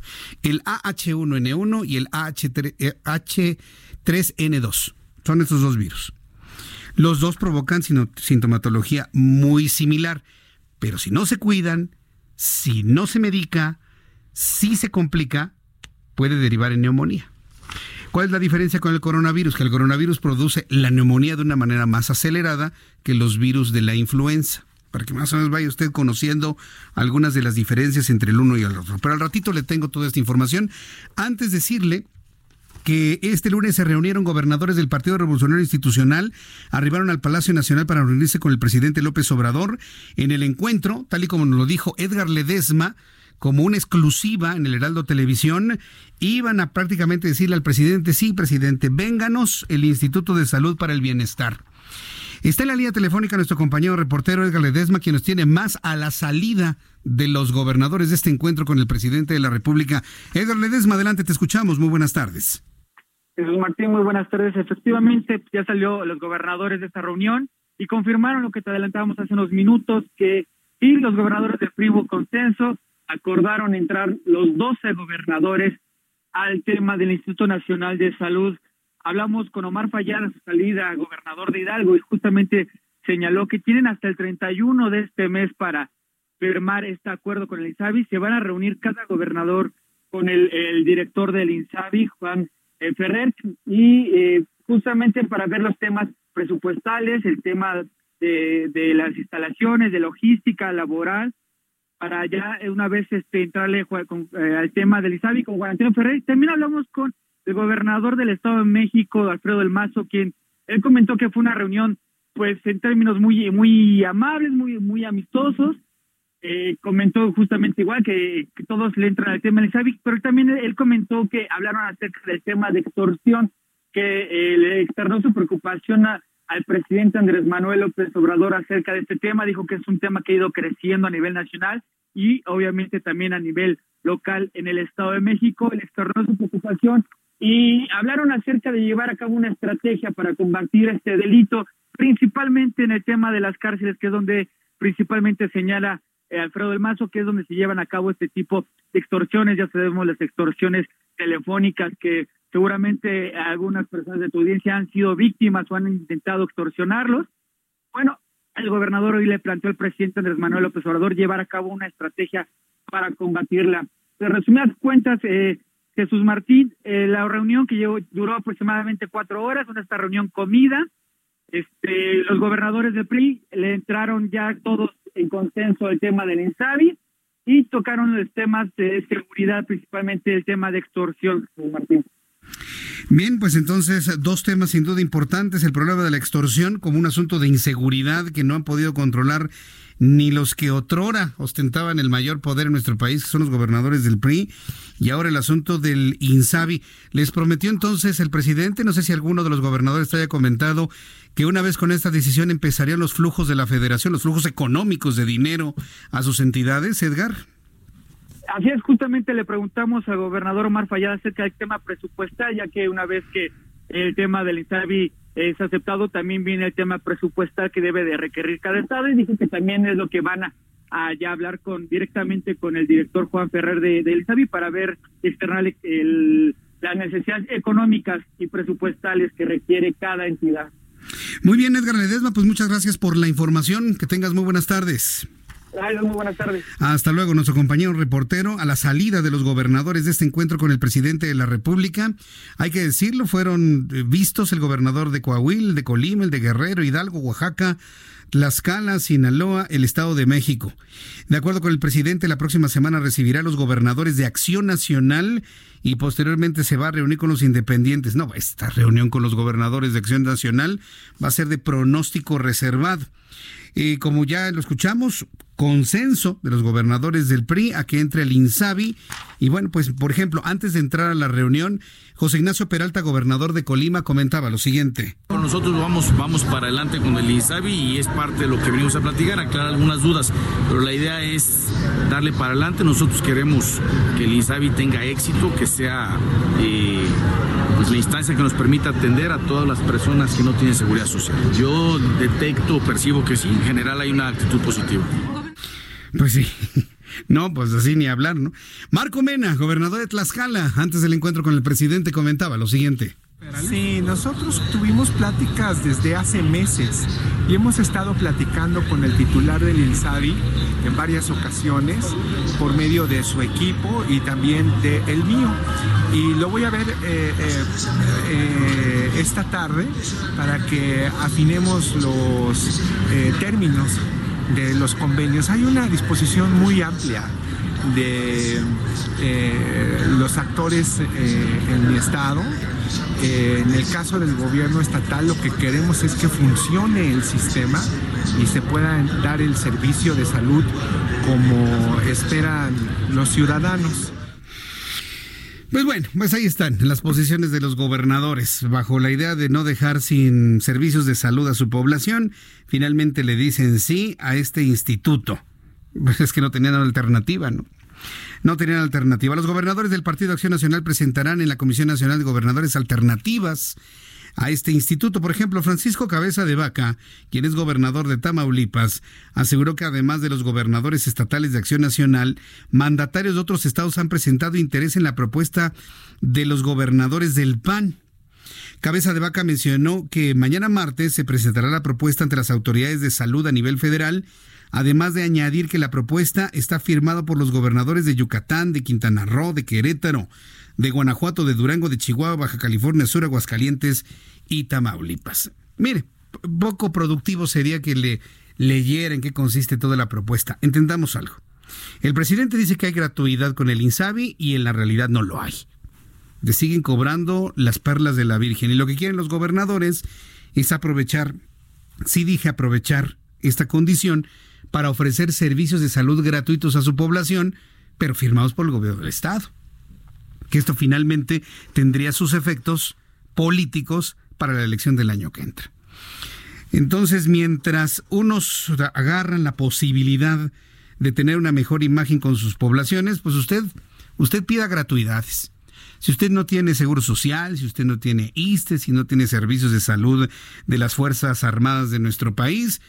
el AH1N1 y el AH3N2. Son estos dos virus. Los dos provocan sintomatología muy similar, pero si no se cuidan, si no se medica, si se complica, puede derivar en neumonía. ¿Cuál es la diferencia con el coronavirus? Que el coronavirus produce la neumonía de una manera más acelerada que los virus de la influenza. Para que más o menos vaya usted conociendo algunas de las diferencias entre el uno y el otro. Pero al ratito le tengo toda esta información. Antes decirle que este lunes se reunieron gobernadores del Partido Revolucionario Institucional, arribaron al Palacio Nacional para reunirse con el presidente López Obrador. En el encuentro, tal y como nos lo dijo Edgar Ledesma, como una exclusiva en el Heraldo Televisión, iban a prácticamente decirle al presidente, sí, presidente, vénganos el Instituto de Salud para el Bienestar. Está en la línea telefónica nuestro compañero reportero Edgar Ledesma, quien nos tiene más a la salida de los gobernadores de este encuentro con el presidente de la República. Edgar Ledesma, adelante, te escuchamos. Muy buenas tardes. Jesús Martín, muy buenas tardes. Efectivamente, ya salió los gobernadores de esta reunión y confirmaron lo que te adelantábamos hace unos minutos, que y los gobernadores del Privo Consenso acordaron entrar los 12 gobernadores al tema del Instituto Nacional de Salud. Hablamos con Omar a su salida, gobernador de Hidalgo, y justamente señaló que tienen hasta el 31 de este mes para firmar este acuerdo con el INSABI. Se van a reunir cada gobernador con el, el director del INSABI, Juan eh, Ferrer, y eh, justamente para ver los temas presupuestales, el tema de, de las instalaciones, de logística laboral, para ya una vez este, entrarle eh, al tema del ISABI con Juan Antonio Ferrer. También hablamos con el gobernador del Estado de México, Alfredo del Mazo, quien él comentó que fue una reunión, pues en términos muy muy amables, muy muy amistosos, eh, comentó justamente igual que, todos le entran al tema del SAVIC, pero también él comentó que hablaron acerca del tema de extorsión, que eh, le externó su preocupación al presidente Andrés Manuel López Obrador acerca de este tema, dijo que es un tema que ha ido creciendo a nivel nacional y obviamente también a nivel local en el Estado de México, le externó su preocupación y hablaron acerca de llevar a cabo una estrategia para combatir este delito, principalmente en el tema de las cárceles, que es donde principalmente señala eh, Alfredo del Mazo, que es donde se llevan a cabo este tipo de extorsiones, ya sabemos las extorsiones telefónicas que seguramente algunas personas de tu audiencia han sido víctimas o han intentado extorsionarlos. Bueno, el gobernador hoy le planteó al presidente Andrés Manuel López Obrador llevar a cabo una estrategia para combatirla. De resumidas cuentas, eh, Jesús Martín, eh, la reunión que llevó, duró aproximadamente cuatro horas, una esta reunión comida, este, los gobernadores de PRI le entraron ya todos en consenso el tema del INSABI y tocaron los temas de seguridad, principalmente el tema de extorsión, Martín. Bien, pues entonces dos temas sin duda importantes, el problema de la extorsión como un asunto de inseguridad que no han podido controlar ni los que otrora ostentaban el mayor poder en nuestro país, que son los gobernadores del PRI, y ahora el asunto del INSABI. Les prometió entonces el presidente, no sé si alguno de los gobernadores te haya comentado, que una vez con esta decisión empezarían los flujos de la federación, los flujos económicos de dinero a sus entidades, Edgar. Así es, justamente le preguntamos al gobernador Omar Fallada acerca del tema presupuestal, ya que una vez que el tema del INSABI es aceptado, también viene el tema presupuestal que debe de requerir cada estado y dijo que también es lo que van a, ya hablar con directamente con el director Juan Ferrer de, del INSABI para ver externar el, las necesidades económicas y presupuestales que requiere cada entidad. Muy bien, Edgar Ledesma, pues muchas gracias por la información. Que tengas muy buenas tardes muy buenas tardes. Hasta luego, nuestro compañero reportero. A la salida de los gobernadores de este encuentro con el presidente de la República, hay que decirlo, fueron eh, vistos el gobernador de Coahuila, de Colima, el de Guerrero, Hidalgo, Oaxaca, Tlaxcala, Sinaloa, el Estado de México. De acuerdo con el presidente, la próxima semana recibirá a los gobernadores de Acción Nacional y posteriormente se va a reunir con los independientes. No, esta reunión con los gobernadores de Acción Nacional va a ser de pronóstico reservado. Y como ya lo escuchamos, consenso de los gobernadores del PRI a que entre el INSABI. Y bueno, pues por ejemplo, antes de entrar a la reunión, José Ignacio Peralta, gobernador de Colima, comentaba lo siguiente. Nosotros vamos, vamos para adelante con el INSABI y es parte de lo que venimos a platicar, aclarar algunas dudas, pero la idea es darle para adelante. Nosotros queremos que el INSABI tenga éxito, que sea... Eh, pues la instancia que nos permita atender a todas las personas que no tienen seguridad social. Yo detecto, percibo que sí, en general hay una actitud positiva. Pues sí. No, pues así ni hablar, ¿no? Marco Mena, gobernador de Tlaxcala, antes del encuentro con el presidente, comentaba lo siguiente. Sí, nosotros tuvimos pláticas desde hace meses y hemos estado platicando con el titular del INSABI en varias ocasiones por medio de su equipo y también de el mío. Y lo voy a ver eh, eh, eh, esta tarde para que afinemos los términos de los convenios. Hay una disposición muy amplia de los actores en mi estado eh, en el caso del gobierno estatal lo que queremos es que funcione el sistema y se pueda dar el servicio de salud como esperan los ciudadanos. Pues bueno, pues ahí están las posiciones de los gobernadores. Bajo la idea de no dejar sin servicios de salud a su población, finalmente le dicen sí a este instituto. Pues es que no tenían alternativa, ¿no? no tenían alternativa. Los gobernadores del Partido Acción Nacional presentarán en la Comisión Nacional de Gobernadores alternativas a este instituto. Por ejemplo, Francisco Cabeza de Vaca, quien es gobernador de Tamaulipas, aseguró que además de los gobernadores estatales de Acción Nacional, mandatarios de otros estados han presentado interés en la propuesta de los gobernadores del PAN. Cabeza de Vaca mencionó que mañana martes se presentará la propuesta ante las autoridades de salud a nivel federal además de añadir que la propuesta está firmada por los gobernadores de Yucatán, de Quintana Roo, de Querétaro, de Guanajuato, de Durango, de Chihuahua, Baja California Sur, Aguascalientes y Tamaulipas. Mire, poco productivo sería que le leyera en qué consiste toda la propuesta. Entendamos algo. El presidente dice que hay gratuidad con el INSABI y en la realidad no lo hay. Le siguen cobrando las perlas de la Virgen y lo que quieren los gobernadores es aprovechar, sí dije aprovechar esta condición para ofrecer servicios de salud gratuitos a su población, pero firmados por el gobierno del Estado. Que esto finalmente tendría sus efectos políticos para la elección del año que entra. Entonces, mientras unos agarran la posibilidad de tener una mejor imagen con sus poblaciones, pues usted, usted pida gratuidades. Si usted no tiene seguro social, si usted no tiene ISTE, si no tiene servicios de salud de las Fuerzas Armadas de nuestro país,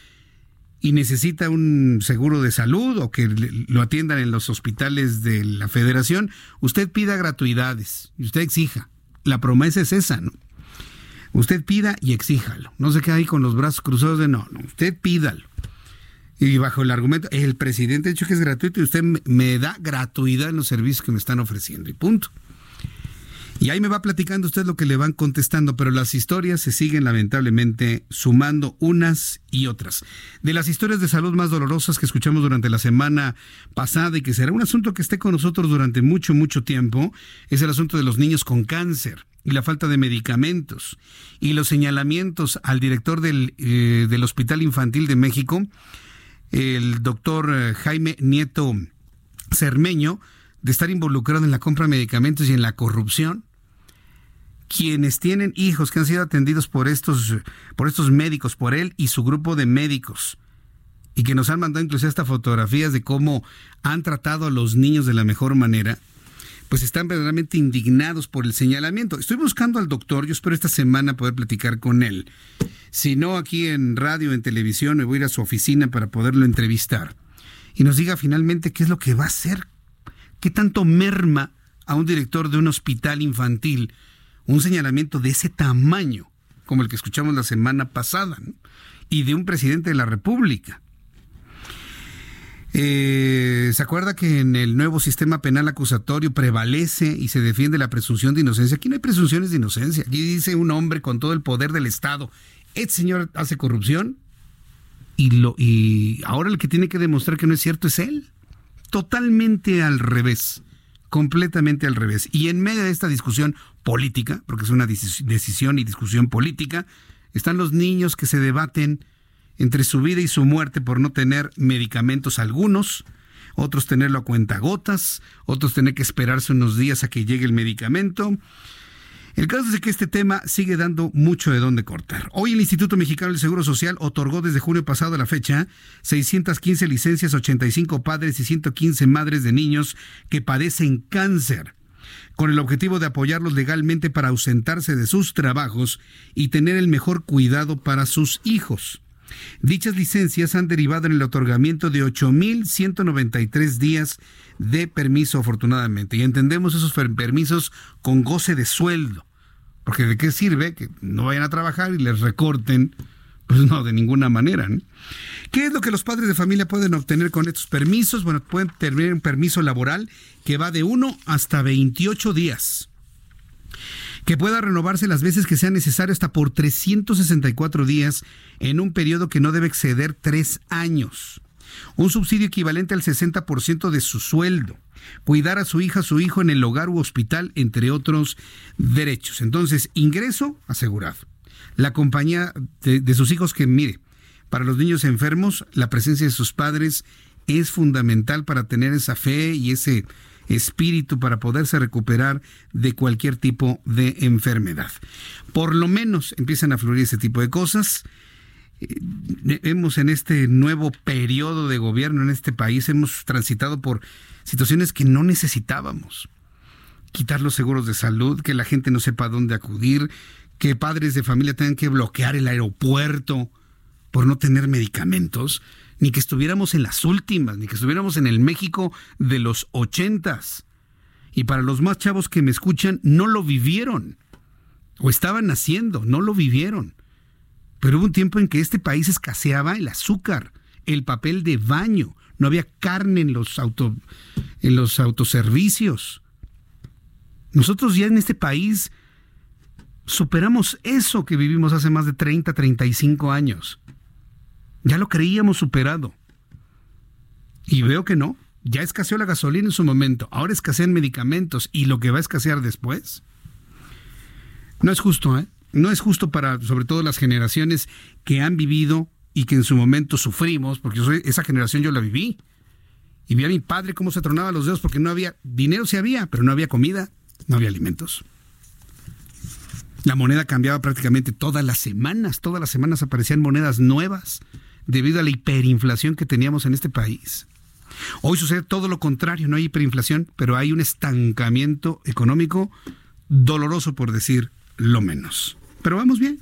y necesita un seguro de salud o que lo atiendan en los hospitales de la federación, usted pida gratuidades y usted exija. La promesa es esa, ¿no? Usted pida y exíjalo. No se quede ahí con los brazos cruzados de no, no, usted pídalo. Y bajo el argumento, el presidente ha dicho que es gratuito y usted me da gratuidad en los servicios que me están ofreciendo y punto. Y ahí me va platicando usted lo que le van contestando, pero las historias se siguen lamentablemente sumando unas y otras. De las historias de salud más dolorosas que escuchamos durante la semana pasada y que será un asunto que esté con nosotros durante mucho, mucho tiempo, es el asunto de los niños con cáncer y la falta de medicamentos y los señalamientos al director del, eh, del Hospital Infantil de México, el doctor eh, Jaime Nieto Cermeño, de estar involucrado en la compra de medicamentos y en la corrupción quienes tienen hijos que han sido atendidos por estos, por estos médicos, por él y su grupo de médicos, y que nos han mandado incluso estas fotografías de cómo han tratado a los niños de la mejor manera, pues están verdaderamente indignados por el señalamiento. Estoy buscando al doctor, yo espero esta semana poder platicar con él. Si no, aquí en radio, en televisión, me voy a ir a su oficina para poderlo entrevistar. Y nos diga finalmente qué es lo que va a hacer, qué tanto merma a un director de un hospital infantil un señalamiento de ese tamaño, como el que escuchamos la semana pasada, y de un presidente de la República. Eh, ¿Se acuerda que en el nuevo sistema penal acusatorio prevalece y se defiende la presunción de inocencia? Aquí no hay presunciones de inocencia. Aquí dice un hombre con todo el poder del Estado, este señor hace corrupción y, lo, y ahora el que tiene que demostrar que no es cierto es él. Totalmente al revés completamente al revés. Y en medio de esta discusión política, porque es una decisión y discusión política, están los niños que se debaten entre su vida y su muerte por no tener medicamentos algunos, otros tenerlo a cuentagotas, otros tener que esperarse unos días a que llegue el medicamento. El caso es que este tema sigue dando mucho de dónde cortar. Hoy el Instituto Mexicano del Seguro Social otorgó desde junio pasado a la fecha 615 licencias, 85 padres y 115 madres de niños que padecen cáncer con el objetivo de apoyarlos legalmente para ausentarse de sus trabajos y tener el mejor cuidado para sus hijos. Dichas licencias han derivado en el otorgamiento de 8.193 días de permiso, afortunadamente. Y entendemos esos permisos con goce de sueldo. Porque de qué sirve que no vayan a trabajar y les recorten. Pues no, de ninguna manera. ¿Qué es lo que los padres de familia pueden obtener con estos permisos? Bueno, pueden tener un permiso laboral que va de 1 hasta 28 días que pueda renovarse las veces que sea necesario hasta por 364 días en un periodo que no debe exceder tres años. Un subsidio equivalente al 60% de su sueldo. Cuidar a su hija, su hijo en el hogar u hospital, entre otros derechos. Entonces, ingreso asegurado. La compañía de, sus hijos que, mire, para los niños enfermos, la presencia de sus padres es fundamental para tener esa fe y ese espíritu para poderse recuperar de cualquier tipo de enfermedad. Por lo menos empiezan a fluir ese tipo de cosas. Eh, hemos en este nuevo periodo de gobierno en este país, hemos transitado por situaciones que no necesitábamos. Quitar los seguros de salud, que la gente no sepa dónde acudir, que padres de familia tengan que bloquear el aeropuerto por no tener medicamentos ni que estuviéramos en las últimas, ni que estuviéramos en el México de los ochentas. Y para los más chavos que me escuchan, no lo vivieron. O estaban naciendo, no lo vivieron. Pero hubo un tiempo en que este país escaseaba el azúcar, el papel de baño, no había carne en los, auto, en los autoservicios. Nosotros ya en este país superamos eso que vivimos hace más de 30, 35 años. Ya lo creíamos superado. Y veo que no. Ya escaseó la gasolina en su momento. Ahora escasean medicamentos. ¿Y lo que va a escasear después? No es justo, ¿eh? No es justo para, sobre todo, las generaciones que han vivido y que en su momento sufrimos, porque soy, esa generación yo la viví. Y vi a mi padre cómo se tronaba los dedos porque no había dinero, sí había, pero no había comida, no había alimentos. La moneda cambiaba prácticamente todas las semanas, todas las semanas aparecían monedas nuevas debido a la hiperinflación que teníamos en este país. Hoy sucede todo lo contrario, no hay hiperinflación, pero hay un estancamiento económico doloroso por decir lo menos. Pero vamos bien.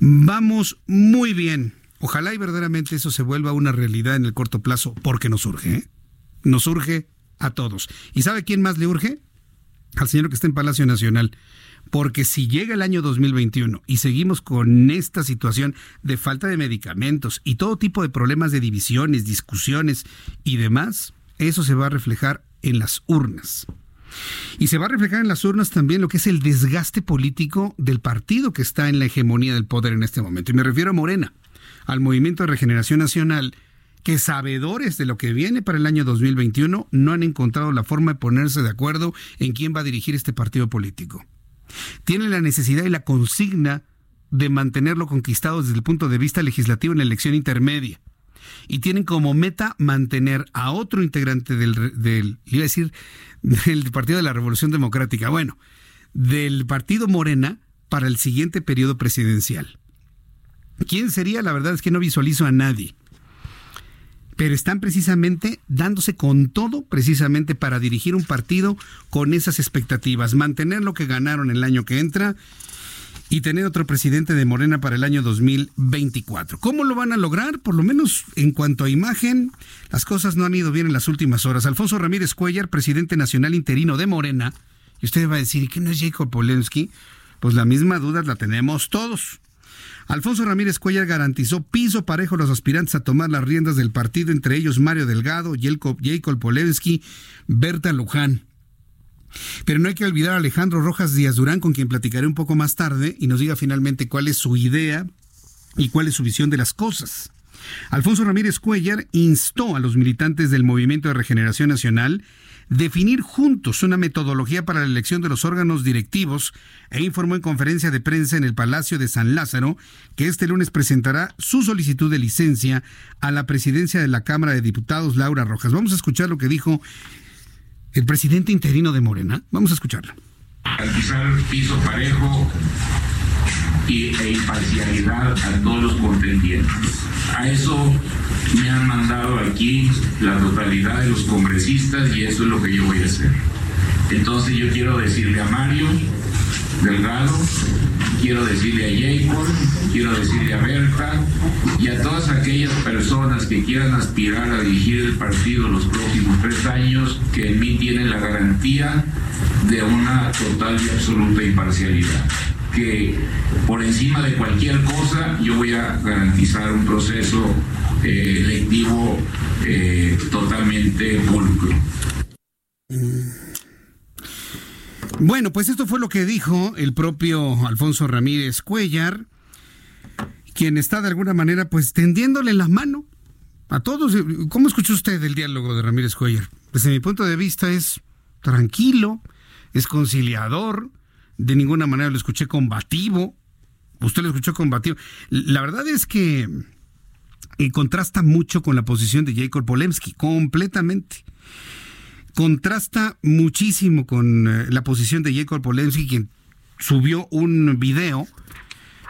Vamos muy bien. Ojalá y verdaderamente eso se vuelva una realidad en el corto plazo, porque nos urge, ¿eh? Nos urge a todos. ¿Y sabe quién más le urge? Al señor que está en Palacio Nacional. Porque si llega el año 2021 y seguimos con esta situación de falta de medicamentos y todo tipo de problemas de divisiones, discusiones y demás, eso se va a reflejar en las urnas. Y se va a reflejar en las urnas también lo que es el desgaste político del partido que está en la hegemonía del poder en este momento. Y me refiero a Morena, al Movimiento de Regeneración Nacional, que sabedores de lo que viene para el año 2021 no han encontrado la forma de ponerse de acuerdo en quién va a dirigir este partido político. Tienen la necesidad y la consigna de mantenerlo conquistado desde el punto de vista legislativo en la elección intermedia. Y tienen como meta mantener a otro integrante del, del iba a decir, (laughs) del Partido de la Revolución Democrática, bueno, del Partido Morena para el siguiente periodo presidencial. ¿Quién sería? La verdad es que no visualizo a nadie. Pero están precisamente dándose con todo precisamente para dirigir un partido con esas expectativas, mantener lo que ganaron el año que entra y tener otro presidente de Morena para el año 2024. ¿Cómo lo van a lograr? Por lo menos en cuanto a imagen, las cosas no han ido bien en las últimas horas. Alfonso Ramírez Cuellar, presidente nacional interino de Morena, y usted va a decir, ¿y qué no es Jacob Polensky? Pues la misma duda la tenemos todos. Alfonso Ramírez Cuellar garantizó piso parejo a los aspirantes a tomar las riendas del partido, entre ellos Mario Delgado, Jacob Polensky, Berta Luján. Pero no hay que olvidar a Alejandro Rojas Díaz Durán, con quien platicaré un poco más tarde, y nos diga finalmente cuál es su idea y cuál es su visión de las cosas. Alfonso Ramírez Cuellar instó a los militantes del Movimiento de Regeneración Nacional definir juntos una metodología para la elección de los órganos directivos e informó en conferencia de prensa en el Palacio de San Lázaro que este lunes presentará su solicitud de licencia a la presidencia de la Cámara de Diputados, Laura Rojas. Vamos a escuchar lo que dijo el presidente interino de Morena. Vamos a escucharlo. Garantizar piso parejo y, e imparcialidad a todos los contendientes. A eso me han mandado aquí la totalidad de los congresistas y eso es lo que yo voy a hacer. Entonces yo quiero decirle a Mario Delgado, quiero decirle a Jacob, quiero decirle a Berta y a todas aquellas personas que quieran aspirar a dirigir el partido los próximos tres años, que en mí tienen la garantía de una total y absoluta imparcialidad que por encima de cualquier cosa yo voy a garantizar un proceso eh, electivo eh, totalmente pulcro. Bueno, pues esto fue lo que dijo el propio Alfonso Ramírez Cuellar, quien está de alguna manera pues tendiéndole la mano a todos. ¿Cómo escuchó usted el diálogo de Ramírez Cuellar? Desde mi punto de vista es tranquilo, es conciliador, de ninguna manera lo escuché combativo. Usted lo escuchó combativo. La verdad es que eh, contrasta mucho con la posición de Jacob Polemski, completamente. Contrasta muchísimo con eh, la posición de Jacob Polemski, quien subió un video,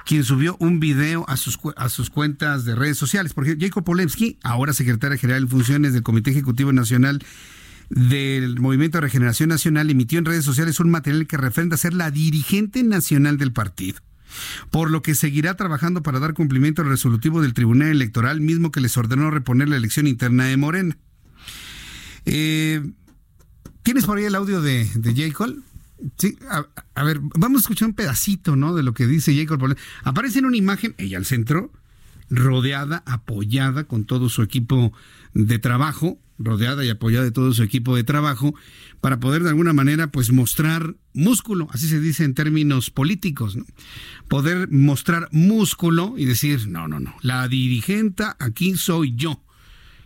quien subió un video a sus, a sus cuentas de redes sociales. Porque Jacob Polemski, ahora secretario general en funciones del Comité Ejecutivo Nacional del Movimiento de Regeneración Nacional, emitió en redes sociales un material que refrenda ser la dirigente nacional del partido por lo que seguirá trabajando para dar cumplimiento al resolutivo del Tribunal Electoral, mismo que les ordenó reponer la elección interna de Morena. Eh, ¿Tienes por ahí el audio de, de J. Cole? Sí, a, ver, vamos a escuchar un pedacito, ¿no? De lo que dice J. Aparece en una imagen, ella al centro, rodeada, apoyada con todo su equipo de trabajo, rodeada y apoyada de todo su equipo de trabajo, para poder de alguna manera pues mostrar músculo, así se dice en términos políticos, ¿no? poder mostrar músculo y decir, no, no, no, la dirigente aquí soy yo.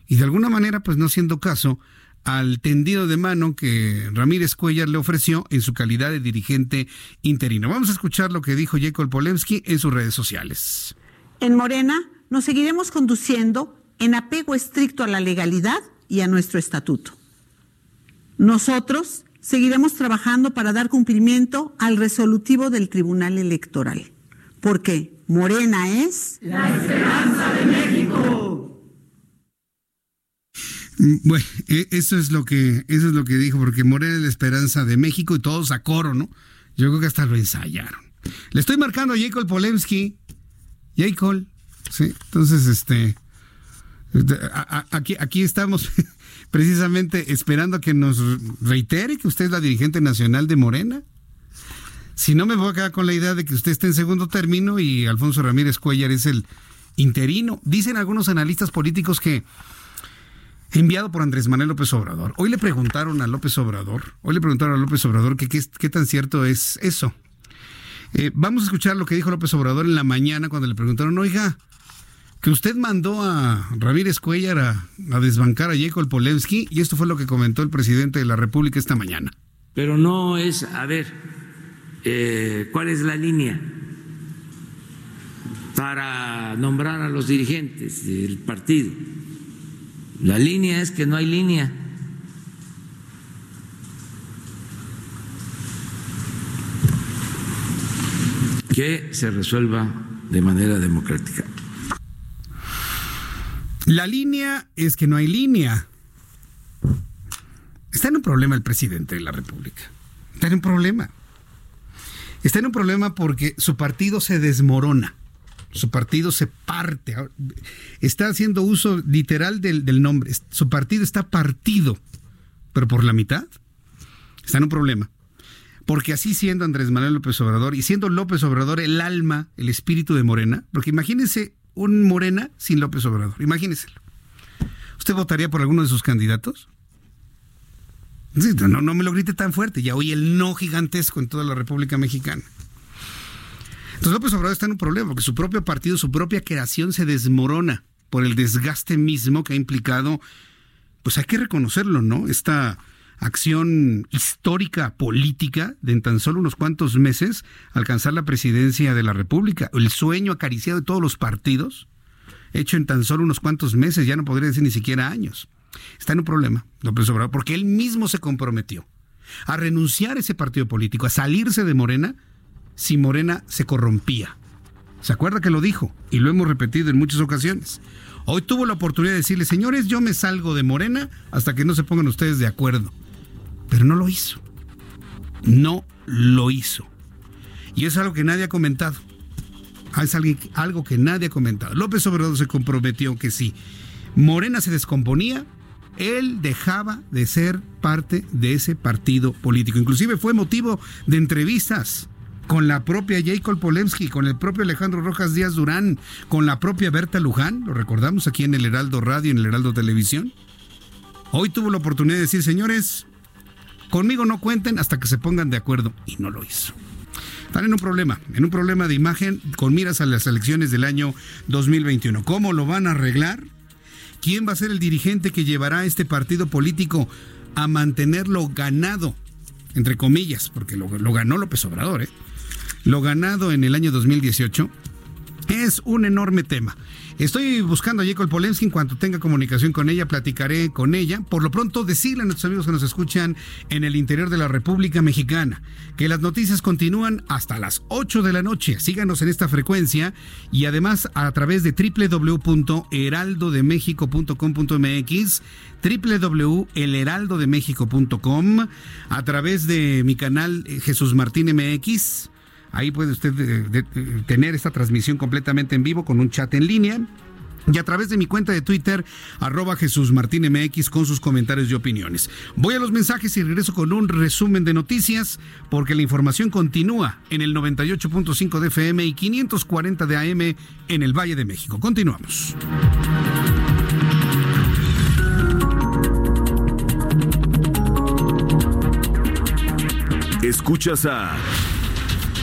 Y de alguna manera pues no haciendo caso al tendido de mano que Ramírez Cuellar le ofreció en su calidad de dirigente interino. Vamos a escuchar lo que dijo Jacob Polemski en sus redes sociales. En Morena nos seguiremos conduciendo en apego estricto a la legalidad y a nuestro estatuto. Nosotros seguiremos trabajando para dar cumplimiento al resolutivo del Tribunal Electoral, porque Morena es la esperanza de México. Mm, bueno, e, eso es lo que eso es lo que dijo, porque Morena es la esperanza de México y todos a coro, ¿no? Yo creo que hasta lo ensayaron. Le estoy marcando a Jacob Polemski. Jacob, Sí, entonces, este, aquí, aquí estamos (laughs) precisamente esperando que nos reitere que usted es la dirigente nacional de Morena. Si no, me voy a quedar con la idea de que usted esté en segundo término y Alfonso Ramírez Cuellar es el interino. Dicen algunos analistas políticos que enviado por Andrés Manuel López Obrador. Hoy le preguntaron a López Obrador, hoy le preguntaron a López Obrador que qué, tan cierto es eso. Eh, vamos a escuchar lo que dijo López Obrador en la mañana cuando le preguntaron, oiga, que usted mandó a Ramírez Cuellar a, desbancar a Jacob Polensky y esto fue lo que comentó el presidente de la República esta mañana. Pero no es, a ver, eh, ¿cuál es la línea para nombrar a los dirigentes del partido? La línea es que no hay línea. Que se resuelva de manera democrática. La línea es que no hay línea. Está en un problema el presidente de la República. Está en un problema. Está en un problema porque su partido se desmorona. Su partido se parte. Está haciendo uso literal del, del nombre. Su partido está partido. Pero por la mitad. Está en un problema. Porque así siendo Andrés Manuel López Obrador y siendo López Obrador el alma, el espíritu de Morena, porque imagínense un Morena sin López Obrador. Imagínenselo. ¿Usted votaría por alguno de sus candidatos? No, no me lo grite tan fuerte. Ya oí el no gigantesco en toda la República Mexicana. Entonces López Obrador está en un problema porque su propio partido, su propia creación se desmorona por el desgaste mismo que ha implicado, pues hay que reconocerlo, ¿no? Esta acción histórica política de en tan solo unos cuantos meses alcanzar la presidencia de la República, el sueño acariciado de todos los partidos, hecho en tan solo unos cuantos meses, ya no podría decir ni siquiera años. Está en un problema, López Obrador, porque él mismo se comprometió a renunciar a ese partido político, a salirse de Morena, si Morena se corrompía. ¿Se acuerda que lo dijo? Y lo hemos repetido en muchas ocasiones. Hoy tuvo la oportunidad de decirle, señores, yo me salgo de Morena hasta que no se pongan ustedes de acuerdo. Pero no lo hizo. No lo hizo. Y es algo que nadie ha comentado. Es algo que nadie ha comentado. López Obrador se comprometió que si Morena se descomponía, él dejaba de ser parte de ese partido político. Inclusive fue motivo de entrevistas con la propia Jacob Polemski, con el propio Alejandro Rojas Díaz Durán, con la propia Berta Luján, lo recordamos aquí en el Heraldo Radio, en el Heraldo Televisión. Hoy tuvo la oportunidad de decir, señores, Conmigo no cuenten hasta que se pongan de acuerdo. Y no lo hizo. Están en un problema, en un problema de imagen con miras a las elecciones del año 2021. ¿Cómo lo van a arreglar? ¿Quién va a ser el dirigente que llevará a este partido político a mantenerlo ganado? Entre comillas, porque lo, lo ganó López Obrador, ¿eh? Lo ganado en el año 2018 es un enorme tema. Estoy buscando a Jacob Polensky. En cuanto tenga comunicación con ella, platicaré con ella. Por lo pronto, decirle a nuestros amigos que nos escuchan en el interior de la República Mexicana que las noticias continúan hasta las 8 de la noche. Síganos en esta frecuencia y además a través de www.heraldodemexico.com.mx www.elheraldodemexico.com a través de mi canal eh, Jesús Martín MX Ahí puede usted eh, tener esta transmisión completamente en vivo con un chat en línea. Y a través de mi cuenta de Twitter, arroba Jesús Martín MX, con sus comentarios y opiniones. Voy a los mensajes y regreso con un resumen de noticias, porque la información continúa en el 98.5 de FM y 540 de AM en el Valle de México. Continuamos. Escuchas a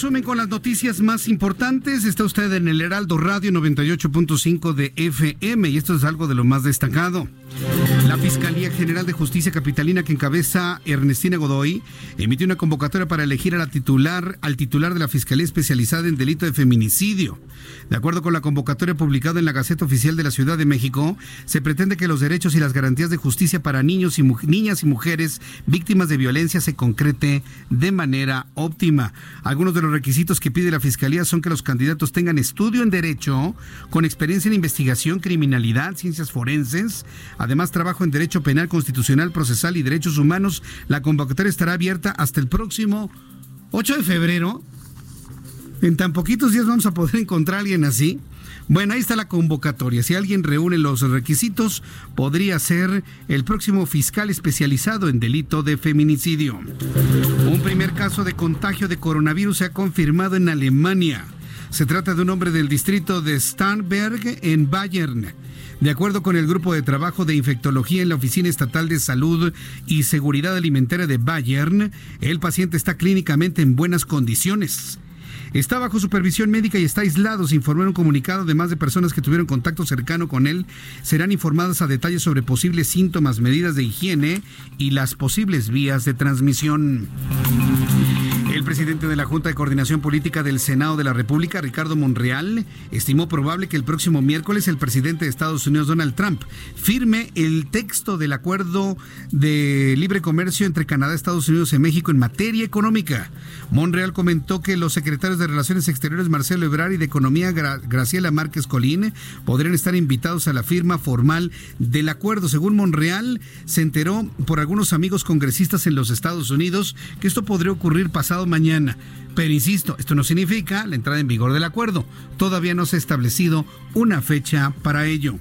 Resumen con las noticias más importantes. Está usted en el Heraldo Radio 98.5 de FM y esto es algo de lo más destacado. La Fiscalía General de Justicia Capitalina que encabeza Ernestina Godoy emitió una convocatoria para elegir a la titular, al titular de la Fiscalía Especializada en Delito de Feminicidio. De acuerdo con la convocatoria publicada en la Gaceta Oficial de la Ciudad de México, se pretende que los derechos y las garantías de justicia para niños y niñas y mujeres víctimas de violencia se concrete de manera óptima. Algunos de los requisitos que pide la Fiscalía son que los candidatos tengan estudio en derecho, con experiencia en investigación, criminalidad, ciencias forenses, además trabajo en derecho penal, constitucional, procesal y derechos humanos. La convocatoria estará abierta hasta el próximo 8 de febrero. En tan poquitos días vamos a poder encontrar a alguien así. Bueno, ahí está la convocatoria. Si alguien reúne los requisitos, podría ser el próximo fiscal especializado en delito de feminicidio. Un primer caso de contagio de coronavirus se ha confirmado en Alemania. Se trata de un hombre del distrito de Starnberg en Bayern. De acuerdo con el grupo de trabajo de infectología en la Oficina Estatal de Salud y Seguridad Alimentaria de Bayern, el paciente está clínicamente en buenas condiciones. Está bajo supervisión médica y está aislado. Se informó en un comunicado de más de personas que tuvieron contacto cercano con él. Serán informadas a detalle sobre posibles síntomas, medidas de higiene y las posibles vías de transmisión. El presidente de la Junta de Coordinación Política del Senado de la República, Ricardo Monreal, estimó probable que el próximo miércoles el presidente de Estados Unidos, Donald Trump, firme el texto del acuerdo de libre comercio entre Canadá, Estados Unidos y México en materia económica. Monreal comentó que los secretarios de Relaciones Exteriores, Marcelo Ebrard, y de Economía, Graciela Márquez Colín, podrían estar invitados a la firma formal del acuerdo. Según Monreal, se enteró por algunos amigos congresistas en los Estados Unidos que esto podría ocurrir pasado mañana. Pero insisto, esto no significa la entrada en vigor del acuerdo. Todavía no se ha establecido una fecha para ello.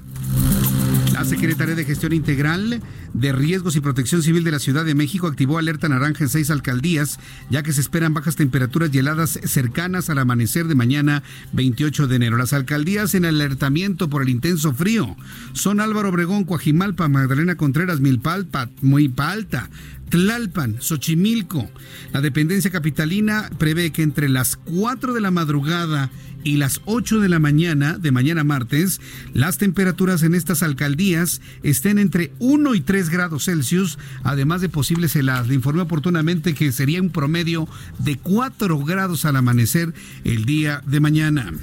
La Secretaría de Gestión Integral de Riesgos y Protección Civil de la Ciudad de México activó alerta naranja en seis alcaldías, ya que se esperan bajas temperaturas y heladas cercanas al amanecer de mañana 28 de enero. Las alcaldías en alertamiento por el intenso frío son Álvaro Obregón, Coajimalpa, Magdalena Contreras, Milpalpa, Alta, Tlalpan, Xochimilco. La dependencia capitalina prevé que entre las 4 de la madrugada y las 8 de la mañana de mañana martes, las temperaturas en estas alcaldías estén entre 1 y 3 grados Celsius, además de posibles heladas. Le informé oportunamente que sería un promedio de 4 grados al amanecer el día de mañana.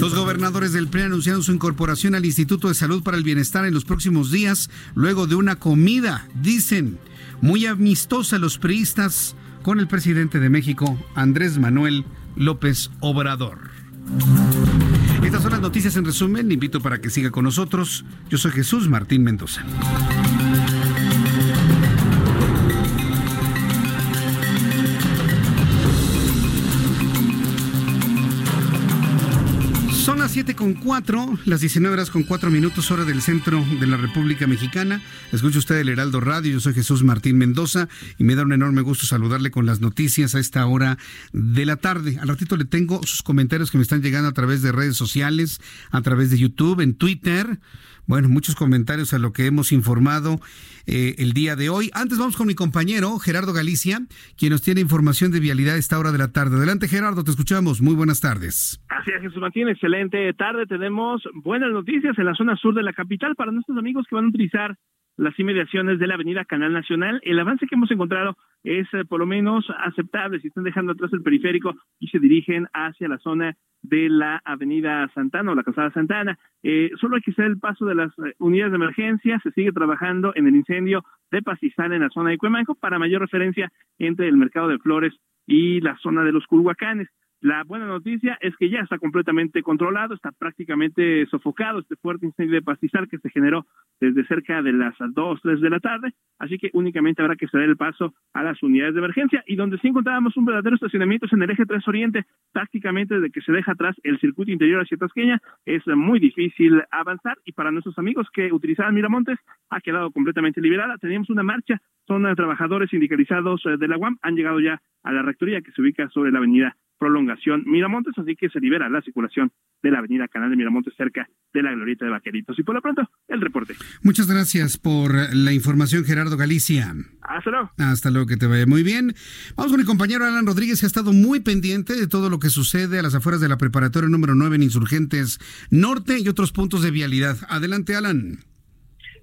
Los gobernadores del PRI anunciaron su incorporación al Instituto de Salud para el Bienestar en los próximos días, luego de una comida, dicen, muy amistosa los priistas con el presidente de México, Andrés Manuel López Obrador. Estas son las noticias en resumen. Invito para que siga con nosotros. Yo soy Jesús Martín Mendoza. Las 7 con 4, las 19 horas con 4 minutos, hora del centro de la República Mexicana. Escucha usted el Heraldo Radio, yo soy Jesús Martín Mendoza y me da un enorme gusto saludarle con las noticias a esta hora de la tarde. Al ratito le tengo sus comentarios que me están llegando a través de redes sociales, a través de YouTube, en Twitter. Bueno, muchos comentarios a lo que hemos informado eh, el día de hoy. Antes vamos con mi compañero Gerardo Galicia, quien nos tiene información de vialidad a esta hora de la tarde. Adelante Gerardo, te escuchamos. Muy buenas tardes. Así es, Jesús Martín, excelente tarde. Tenemos buenas noticias en la zona sur de la capital para nuestros amigos que van a utilizar las inmediaciones de la avenida Canal Nacional. El avance que hemos encontrado es eh, por lo menos aceptable si están dejando atrás el periférico y se dirigen hacia la zona de la avenida Santana o la calzada Santana. Eh, solo hay que hacer el paso de las eh, unidades de emergencia. Se sigue trabajando en el incendio de Pastizal en la zona de Cuemanco para mayor referencia entre el mercado de flores y la zona de los Culhuacanes. La buena noticia es que ya está completamente controlado, está prácticamente sofocado este fuerte incendio de pastizal que se generó desde cerca de las 2, 3 de la tarde, así que únicamente habrá que ceder el paso a las unidades de emergencia y donde sí encontrábamos un verdadero estacionamiento es en el eje 3 Oriente, prácticamente desde que se deja atrás el circuito interior hacia Tasqueña, es muy difícil avanzar y para nuestros amigos que utilizaban Miramontes ha quedado completamente liberada. Teníamos una marcha, son trabajadores sindicalizados eh, de la UAM, han llegado ya a la rectoría que se ubica sobre la avenida prolongación Miramontes, así que se libera la circulación de la avenida Canal de Miramontes cerca de la glorieta de Vaqueritos. Y por lo pronto, el reporte. Muchas gracias por la información, Gerardo Galicia. Hasta luego. Hasta luego, que te vaya muy bien. Vamos con mi compañero Alan Rodríguez, que ha estado muy pendiente de todo lo que sucede a las afueras de la preparatoria número 9 en Insurgentes Norte y otros puntos de vialidad. Adelante, Alan.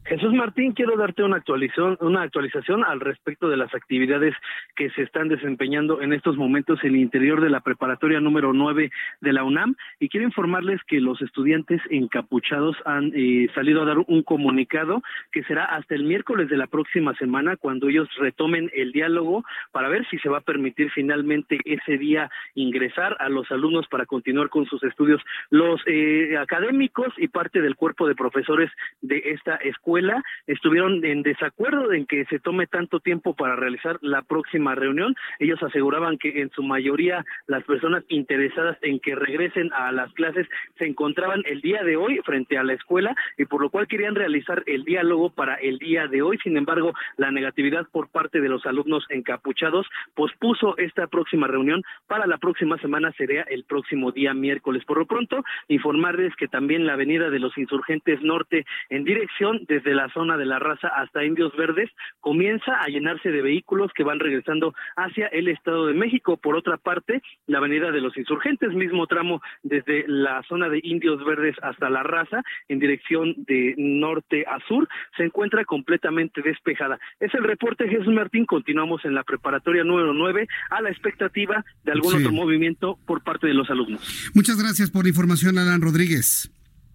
Jesús Martín, quiero darte una actualización, una actualización al respecto de las actividades que se están desempeñando en estos momentos en el interior de la preparatoria número 9 de la UNAM y quiero informarles que los estudiantes encapuchados han eh, salido a dar un comunicado que será hasta el miércoles de la próxima semana cuando ellos retomen el diálogo para ver si se va a permitir finalmente ese día ingresar a los alumnos para continuar con sus estudios. Los eh, académicos y parte del cuerpo de profesores de esta escuela estuvieron en desacuerdo en que se tome tanto tiempo para realizar la próxima reunión. Ellos aseguraban que en su mayoría las personas interesadas en que regresen a las clases se encontraban el día de hoy frente a la escuela y por lo cual querían realizar el diálogo para el día de hoy. Sin embargo, la negatividad por parte de los alumnos encapuchados pospuso esta próxima reunión para la próxima semana, sería el próximo día miércoles. Por lo pronto, informarles que también la avenida de los insurgentes norte en dirección desde de la zona de la raza hasta Indios Verdes comienza a llenarse de vehículos que van regresando hacia el Estado de México. Por otra parte, la avenida de los insurgentes, mismo tramo desde la zona de Indios Verdes hasta la raza en dirección de norte a sur, se encuentra completamente despejada. Es el reporte Jesús Martín. Continuamos en la preparatoria número 9 a la expectativa de algún otro movimiento por parte de los alumnos. Muchas gracias por la información, Alan Rodríguez.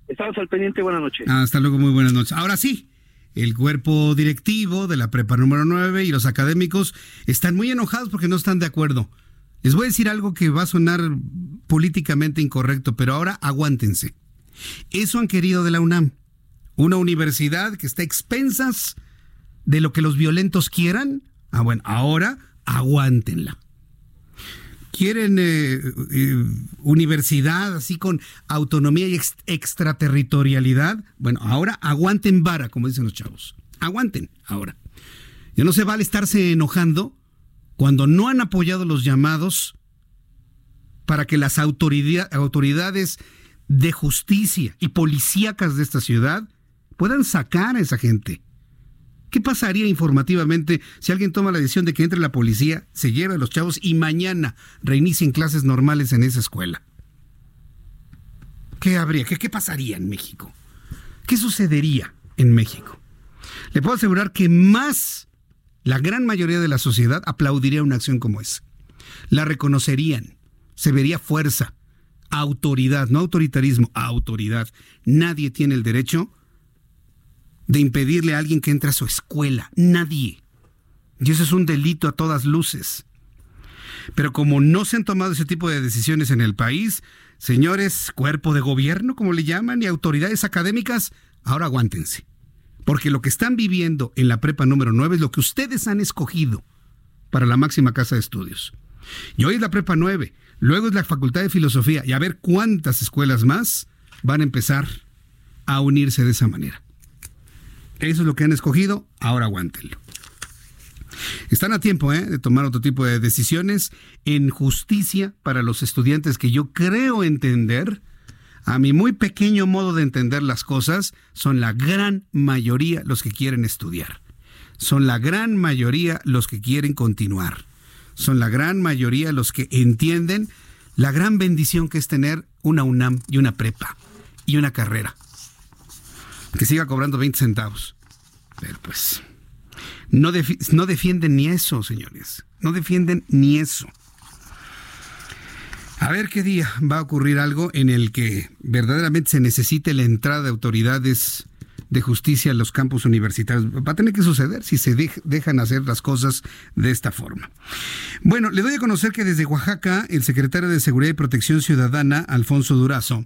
Estamos al pendiente, buenas noches. Hasta luego, muy buenas noches. Ahora sí, el cuerpo directivo de la prepa número 9 y los académicos están muy enojados porque no están de acuerdo. Les voy a decir algo que va a sonar políticamente incorrecto, pero ahora aguántense. Eso han querido de la UNAM. Una universidad que está a expensas de lo que los violentos quieran. Ah, bueno, ahora aguántenla quieren eh, eh, universidad así con autonomía y extraterritorialidad, bueno, ahora aguanten vara, como dicen los chavos. Aguanten ahora. Ya no se vale estarse enojando cuando no han apoyado los llamados para que las autoridades de justicia y policíacas de esta ciudad puedan sacar a esa gente ¿Qué pasaría informativamente si alguien toma la decisión de que entre la policía, se lleve a los chavos y mañana reinicien clases normales en esa escuela? ¿Qué habría? ¿Qué, qué pasaría en México? ¿Qué sucedería en México? Le puedo asegurar que más la gran mayoría de la sociedad aplaudiría una acción como esa. La reconocerían, se vería fuerza, autoridad, no autoritarismo, autoridad. Nadie tiene el derecho de impedirle a alguien que entre a su escuela. Nadie. Y eso es un delito a todas luces. Pero como no se han tomado ese tipo de decisiones en el país, señores, cuerpo de gobierno, como le llaman, y autoridades académicas, ahora aguántense. Porque lo que están viviendo en la prepa número 9 es lo que ustedes han escogido para la máxima casa de estudios. Y hoy es la prepa 9, luego es la Facultad de Filosofía, y a ver cuántas escuelas más van a empezar a unirse de esa manera. Eso es lo que han escogido, ahora aguántenlo. Están a tiempo ¿eh? de tomar otro tipo de decisiones en justicia para los estudiantes que yo creo entender, a mi muy pequeño modo de entender las cosas, son la gran mayoría los que quieren estudiar. Son la gran mayoría los que quieren continuar. Son la gran mayoría los que entienden la gran bendición que es tener una UNAM y una prepa y una carrera que siga cobrando 20 centavos. Pero pues, no, no defienden ni eso, señores. No defienden ni eso. A ver qué día va a ocurrir algo en el que verdaderamente se necesite la entrada de autoridades de justicia en los campos universitarios. Va a tener que suceder si se dejan hacer las cosas de esta forma. Bueno, le doy a conocer que desde Oaxaca, el secretario de Seguridad y Protección Ciudadana, Alfonso Durazo,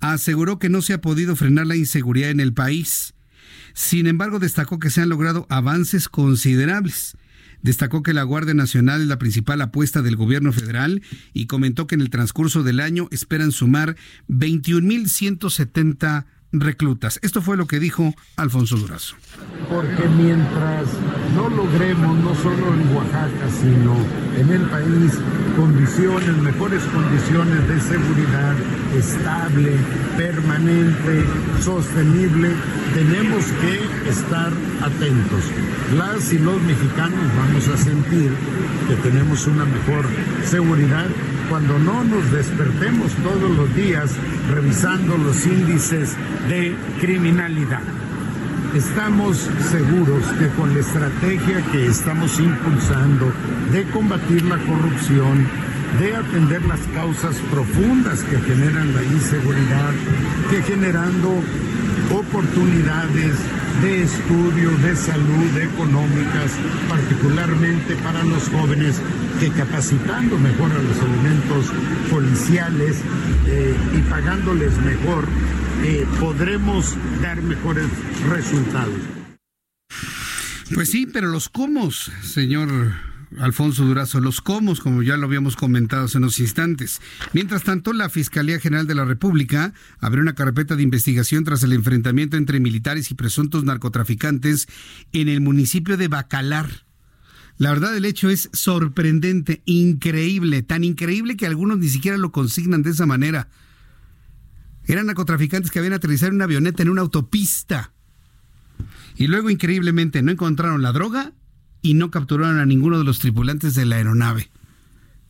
aseguró que no se ha podido frenar la inseguridad en el país. Sin embargo, destacó que se han logrado avances considerables. Destacó que la Guardia Nacional es la principal apuesta del gobierno federal y comentó que en el transcurso del año esperan sumar 21.170 reclutas. Esto fue lo que dijo Alfonso Durazo. Porque mientras no logremos, no solo en Oaxaca, sino en el país, condiciones, mejores condiciones de seguridad estable, permanente, sostenible, tenemos que estar atentos. Las y los mexicanos vamos a sentir que tenemos una mejor seguridad cuando no nos despertemos todos los días revisando los índices de criminalidad. Estamos seguros que con la estrategia que estamos impulsando de combatir la corrupción, de atender las causas profundas que generan la inseguridad, que generando oportunidades de estudio, de salud, económicas, particularmente para los jóvenes, que capacitando mejor a los elementos policiales eh, y pagándoles mejor, eh, podremos dar mejores resultados. Pues sí, pero los cómo, señor Alfonso Durazo, los comos, como ya lo habíamos comentado hace unos instantes. Mientras tanto, la Fiscalía General de la República abrió una carpeta de investigación tras el enfrentamiento entre militares y presuntos narcotraficantes en el municipio de Bacalar. La verdad del hecho es sorprendente, increíble, tan increíble que algunos ni siquiera lo consignan de esa manera. Eran narcotraficantes que habían aterrizado en una avioneta en una autopista. Y luego, increíblemente, no encontraron la droga y no capturaron a ninguno de los tripulantes de la aeronave.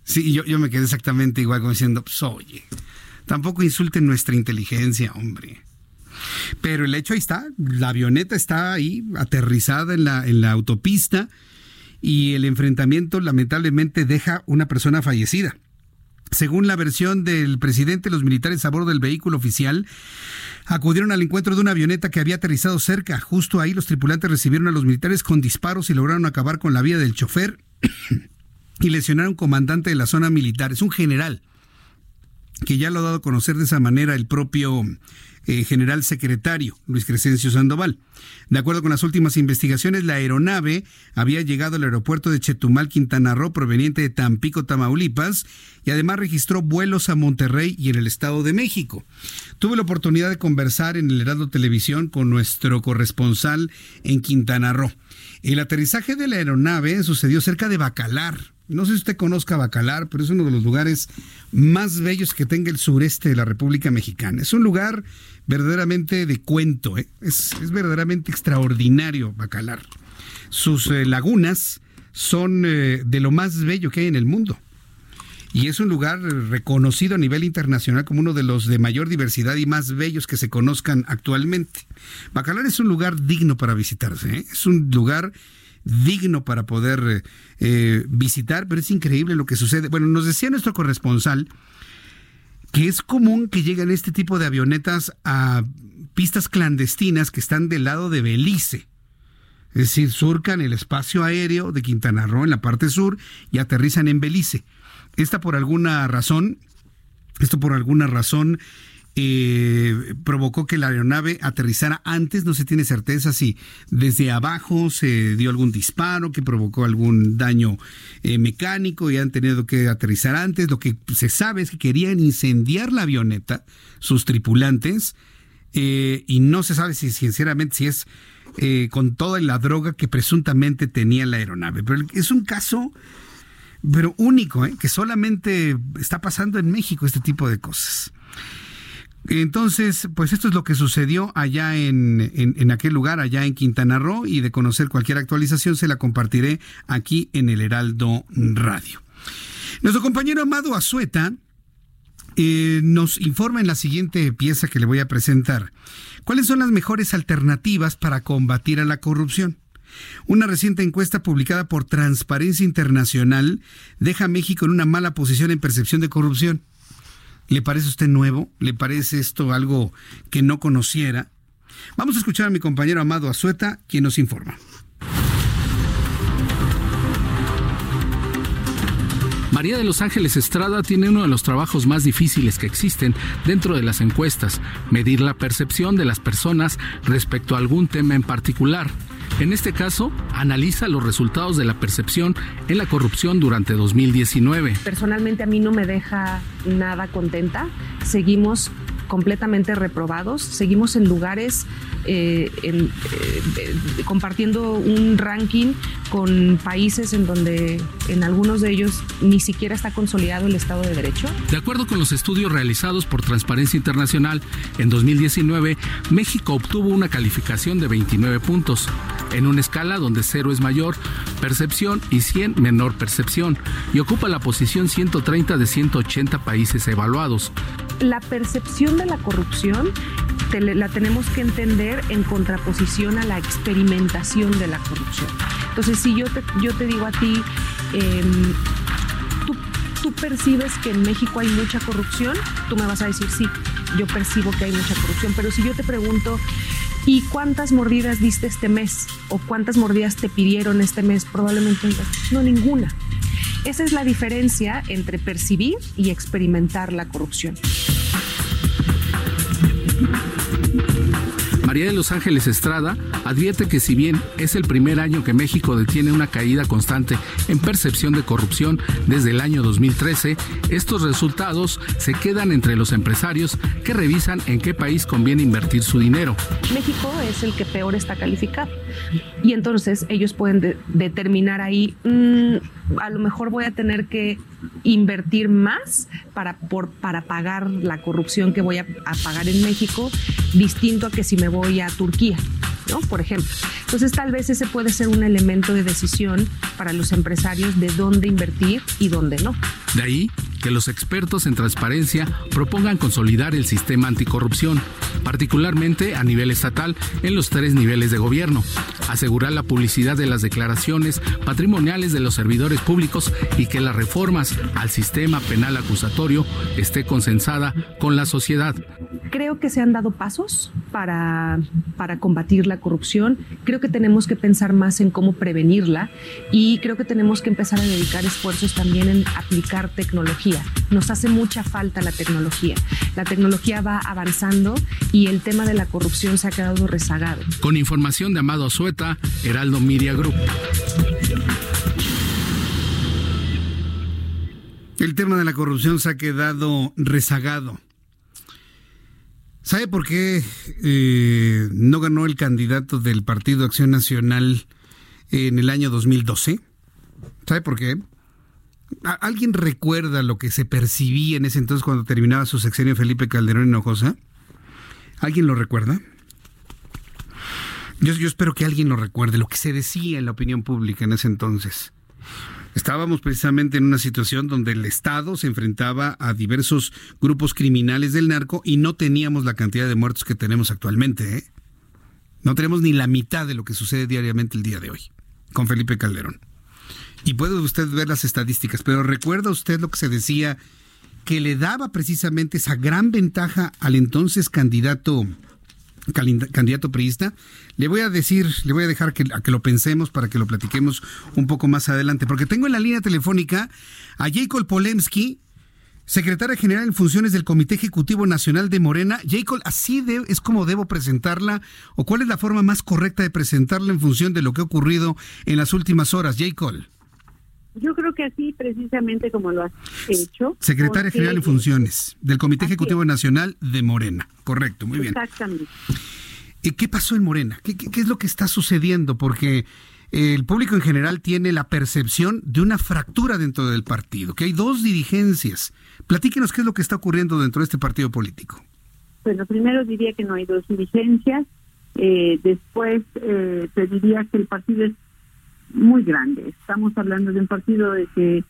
Sí, yo, yo me quedé exactamente igual como diciendo, pues, oye, tampoco insulten nuestra inteligencia, hombre. Pero el hecho ahí está, la avioneta está ahí aterrizada en la, en la autopista y el enfrentamiento lamentablemente deja una persona fallecida. Según la versión del presidente, los militares a bordo del vehículo oficial acudieron al encuentro de una avioneta que había aterrizado cerca. Justo ahí los tripulantes recibieron a los militares con disparos y lograron acabar con la vida del chofer (clears throat) y lesionaron un comandante de la zona militar. Es un general que ya lo ha dado a conocer de esa manera el propio eh, general secretario Luis Crescencio Sandoval. De acuerdo con las últimas investigaciones, la aeronave había llegado al aeropuerto de Chetumal, Quintana Roo, proveniente de Tampico, Tamaulipas, y además registró vuelos a Monterrey y en el Estado de México. Tuve la oportunidad de conversar en el Heraldo Televisión con nuestro corresponsal en Quintana Roo. El aterrizaje de la aeronave sucedió cerca de Bacalar, no sé si usted conozca Bacalar, pero es uno de los lugares más bellos que tenga el sureste de la República Mexicana. Es un lugar verdaderamente de cuento, ¿eh? es, verdaderamente extraordinario Bacalar. Sus eh, lagunas son eh, de lo más bello que hay en el mundo. Y es un lugar reconocido a nivel internacional como uno de los de mayor diversidad y más bellos que se conozcan actualmente. Bacalar es un lugar digno para visitarse, es un lugar digno para poder eh, eh, visitar, pero es increíble lo que sucede. Bueno, nos decía nuestro corresponsal que es común que lleguen este tipo de avionetas a pistas clandestinas que están del lado de Belice. Es decir, surcan el espacio aéreo de Quintana Roo en la parte sur y aterrizan en Belice. Esta por alguna razón, esto por alguna razón eh, provocó que la aeronave aterrizara antes, no se tiene certeza si desde abajo se dio algún disparo que provocó algún daño eh, mecánico y han tenido que aterrizar antes. Lo que se sabe es que querían incendiar la avioneta, sus tripulantes, eh, y no se sabe si sinceramente si es con toda la droga que presuntamente tenía la aeronave. Pero es un caso pero único, que solamente está pasando en México este tipo de cosas. Entonces, pues esto es lo que sucedió allá en, en, aquel lugar, allá en Quintana Roo, y de conocer cualquier actualización se la compartiré aquí en el Heraldo Radio. Nuestro compañero Amado Azueta eh, nos informa en la siguiente pieza que le voy a presentar. ¿Cuáles son las mejores alternativas para combatir a la corrupción? Una reciente encuesta publicada por Transparencia Internacional deja a México en una mala posición en percepción de corrupción. ¿Le parece a usted nuevo? ¿Le parece esto algo que no conociera? Vamos a escuchar a mi compañero Amado Azueta, quien nos informa. María de los Ángeles Estrada tiene uno de los trabajos más difíciles que existen dentro de las encuestas, medir la percepción de las personas respecto a algún tema en particular. En este caso, analiza los resultados de la percepción en la corrupción durante 2019. Personalmente a mí no me deja nada contenta. Seguimos completamente reprobados. Seguimos en lugares eh, eh, compartiendo un ranking con países en donde en algunos de ellos ni siquiera está consolidado el Estado de Derecho. De acuerdo con los estudios realizados por Transparencia Internacional, en 2019 México obtuvo una calificación de 29 puntos, en una escala donde 0 es mayor percepción y 100 menor percepción, y ocupa la posición 130 de 180 países evaluados. La percepción de la corrupción la tenemos que entender en contraposición a la experimentación de la corrupción. Entonces, si yo te, yo te digo a ti, em, tú, tú percibes que en México hay mucha corrupción, tú me vas a decir sí, yo percibo que hay mucha corrupción, pero si yo te pregunto, ¿y cuántas mordidas diste este mes? ¿O cuántas mordidas te pidieron este mes? Probablemente no ninguna. Esa es la diferencia entre percibir y experimentar la corrupción. María de los Ángeles Estrada advierte que si bien es el primer año que México detiene una caída constante en percepción de corrupción desde el año 2013, estos resultados se quedan entre los empresarios que revisan en qué país conviene invertir su dinero. México es el que peor está calificado y entonces ellos pueden determinar ahí, mm, a lo mejor voy a tener que invertir más para, para pagar la corrupción que voy a, a pagar en México, distinto a que si me voy a Turquía. ¿No? Por ejemplo. Entonces, tal vez ese puede ser un elemento de decisión para los empresarios de dónde invertir y dónde no. De ahí que los expertos en transparencia propongan consolidar el sistema anticorrupción, particularmente a nivel estatal en los tres niveles de gobierno, asegurar la publicidad de las declaraciones patrimoniales de los servidores públicos y que las reformas al sistema penal acusatorio esté consensada con la sociedad. Creo que se han dado pasos para, para combatir la corrupción, creo que tenemos que pensar más en cómo prevenirla y creo que tenemos que empezar a dedicar esfuerzos también en aplicar tecnología. Nos hace mucha falta la tecnología. La tecnología va avanzando y el tema de la corrupción se ha quedado rezagado. Con información de Amado Azueta, Heraldo Media Group. El tema de la corrupción se ha quedado rezagado. ¿Sabe por qué eh, no ganó el candidato del Partido Acción Nacional en el año 2012? ¿Sabe por qué? ¿Alguien recuerda lo que se percibía en ese entonces cuando terminaba su sexenio Felipe Calderón Hinojosa? ¿Alguien lo recuerda? Yo, yo espero que alguien lo recuerde, lo que se decía en la opinión pública en ese entonces. Estábamos precisamente en una situación donde el Estado se enfrentaba a diversos grupos criminales del narco y no teníamos la cantidad de muertos que tenemos actualmente. ¿eh? No tenemos ni la mitad de lo que sucede diariamente el día de hoy con Felipe Calderón. Y puede usted ver las estadísticas, pero recuerda usted lo que se decía que le daba precisamente esa gran ventaja al entonces candidato candidato priista. Le voy a decir, le voy a dejar que, a que lo pensemos para que lo platiquemos un poco más adelante, porque tengo en la línea telefónica a Jacob Polemski, secretaria general en funciones del Comité Ejecutivo Nacional de Morena. Jacob, ¿así es como debo presentarla? ¿O cuál es la forma más correcta de presentarla en función de lo que ha ocurrido en las últimas horas? Jacob. Yo creo que así, precisamente como lo has hecho. Secretaria General en Funciones del Comité Ejecutivo Nacional de Morena. Correcto, muy bien. Exactamente. ¿Y qué pasó en Morena? ¿Qué, qué, es lo que está sucediendo? Porque el público en general tiene la percepción de una fractura dentro del partido, que hay dos dirigencias. Platíquenos qué es lo que está ocurriendo dentro de este partido político. Bueno, primero diría que no hay dos dirigencias. Eh, después eh, te diría que el partido es muy grande. Estamos hablando de un partido de que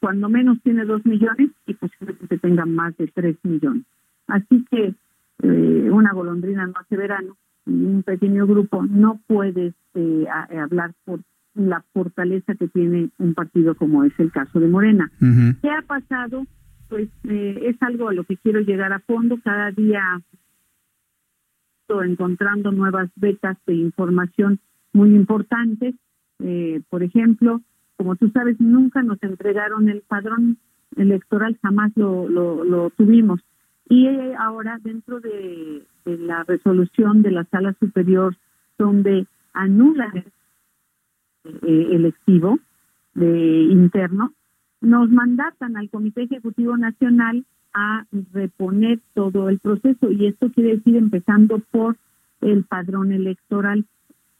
cuando menos tiene dos millones y posiblemente tenga más de tres millones. Así que eh, una golondrina no hace verano y un pequeño grupo no puede este, hablar por la fortaleza que tiene un partido como es el caso de Morena. ¿Qué ha pasado? Pues eh, es algo a lo que quiero llegar a fondo. Cada día estoy encontrando nuevas vetas de información muy importantes eh, por ejemplo, como tú sabes, nunca nos entregaron el padrón electoral, jamás lo, lo, tuvimos. Y ahora dentro de, la resolución de la sala superior, donde anulan el eh, electivo de interno, nos mandatan al Comité Ejecutivo Nacional a reponer todo el proceso y esto quiere decir empezando por el padrón electoral.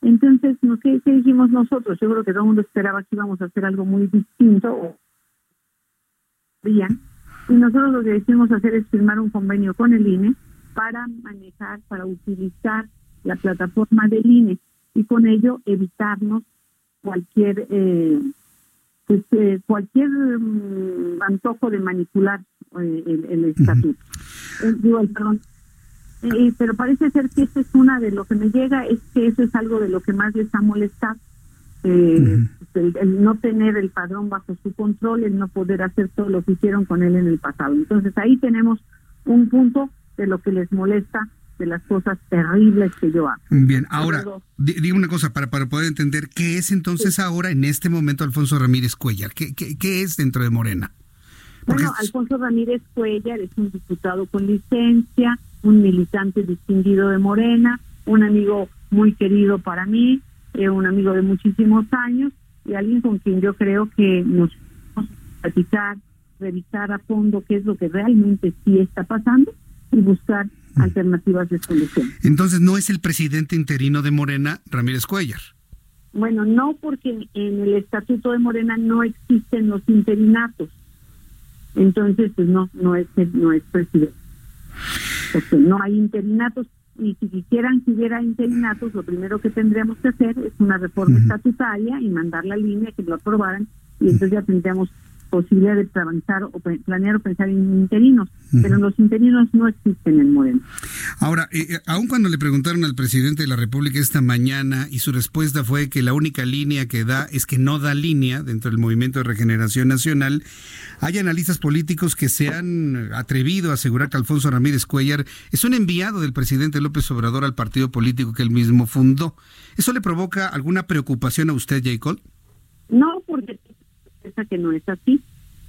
Entonces, ¿no? ¿qué, dijimos nosotros? Yo creo que todo el mundo esperaba que íbamos a hacer algo muy distinto. Y nosotros lo que decidimos hacer es firmar un convenio con el INE para manejar, para utilizar la plataforma del INE y con ello evitarnos cualquier eh, pues, eh, cualquier mm, antojo de manipular eh, el, estatuto. digo, perdón, eh, pero parece ser que eso es una de lo que me llega, es que eso es algo de lo que más les ha molestado. Eh, el, no tener el padrón bajo su control, el no poder hacer todo lo que hicieron con él en el pasado. Entonces ahí tenemos un punto de lo que les molesta de las cosas terribles que yo hago. Bien, ahora, digo una cosa para, para poder entender, ¿qué es entonces ahora, en este momento, Alfonso Ramírez Cuellar? ¿Qué, qué, qué es dentro de Morena? Bueno, Alfonso Ramírez Cuellar es un diputado con licencia, un militante distinguido de Morena, un amigo muy querido para mí, eh, un amigo de muchísimos años y alguien con quien yo creo que nos vamos a platicar, revisar a fondo qué es lo que realmente sí está pasando y buscar mm. alternativas de solución. Entonces, ¿no es el presidente interino de Morena, Ramírez Cuellar? Bueno, no, porque en el estatuto de Morena no existen los interinatos. Entonces, pues no, no es, no es presidente. Porque no hay interinatos. Y si quisieran que hubiera interinatos, lo primero que tendríamos que hacer es una reforma estatutaria y mandar la línea que lo aprobaran y entonces ya tendríamos posibilidad de avanzar o planear o pensar en interinos, pero los interinos no existen en Moreno. Ahora, eh, eh, aun cuando le preguntaron al presidente de la República esta mañana y su respuesta fue que la única línea que da es que no da línea dentro del Movimiento de Regeneración Nacional, hay analistas políticos que se han atrevido a asegurar que Alfonso Ramírez Cuellar es un enviado del presidente López Obrador al partido político que él mismo fundó. ¿Eso le provoca alguna preocupación a usted, Jacob? No, porque que no es así.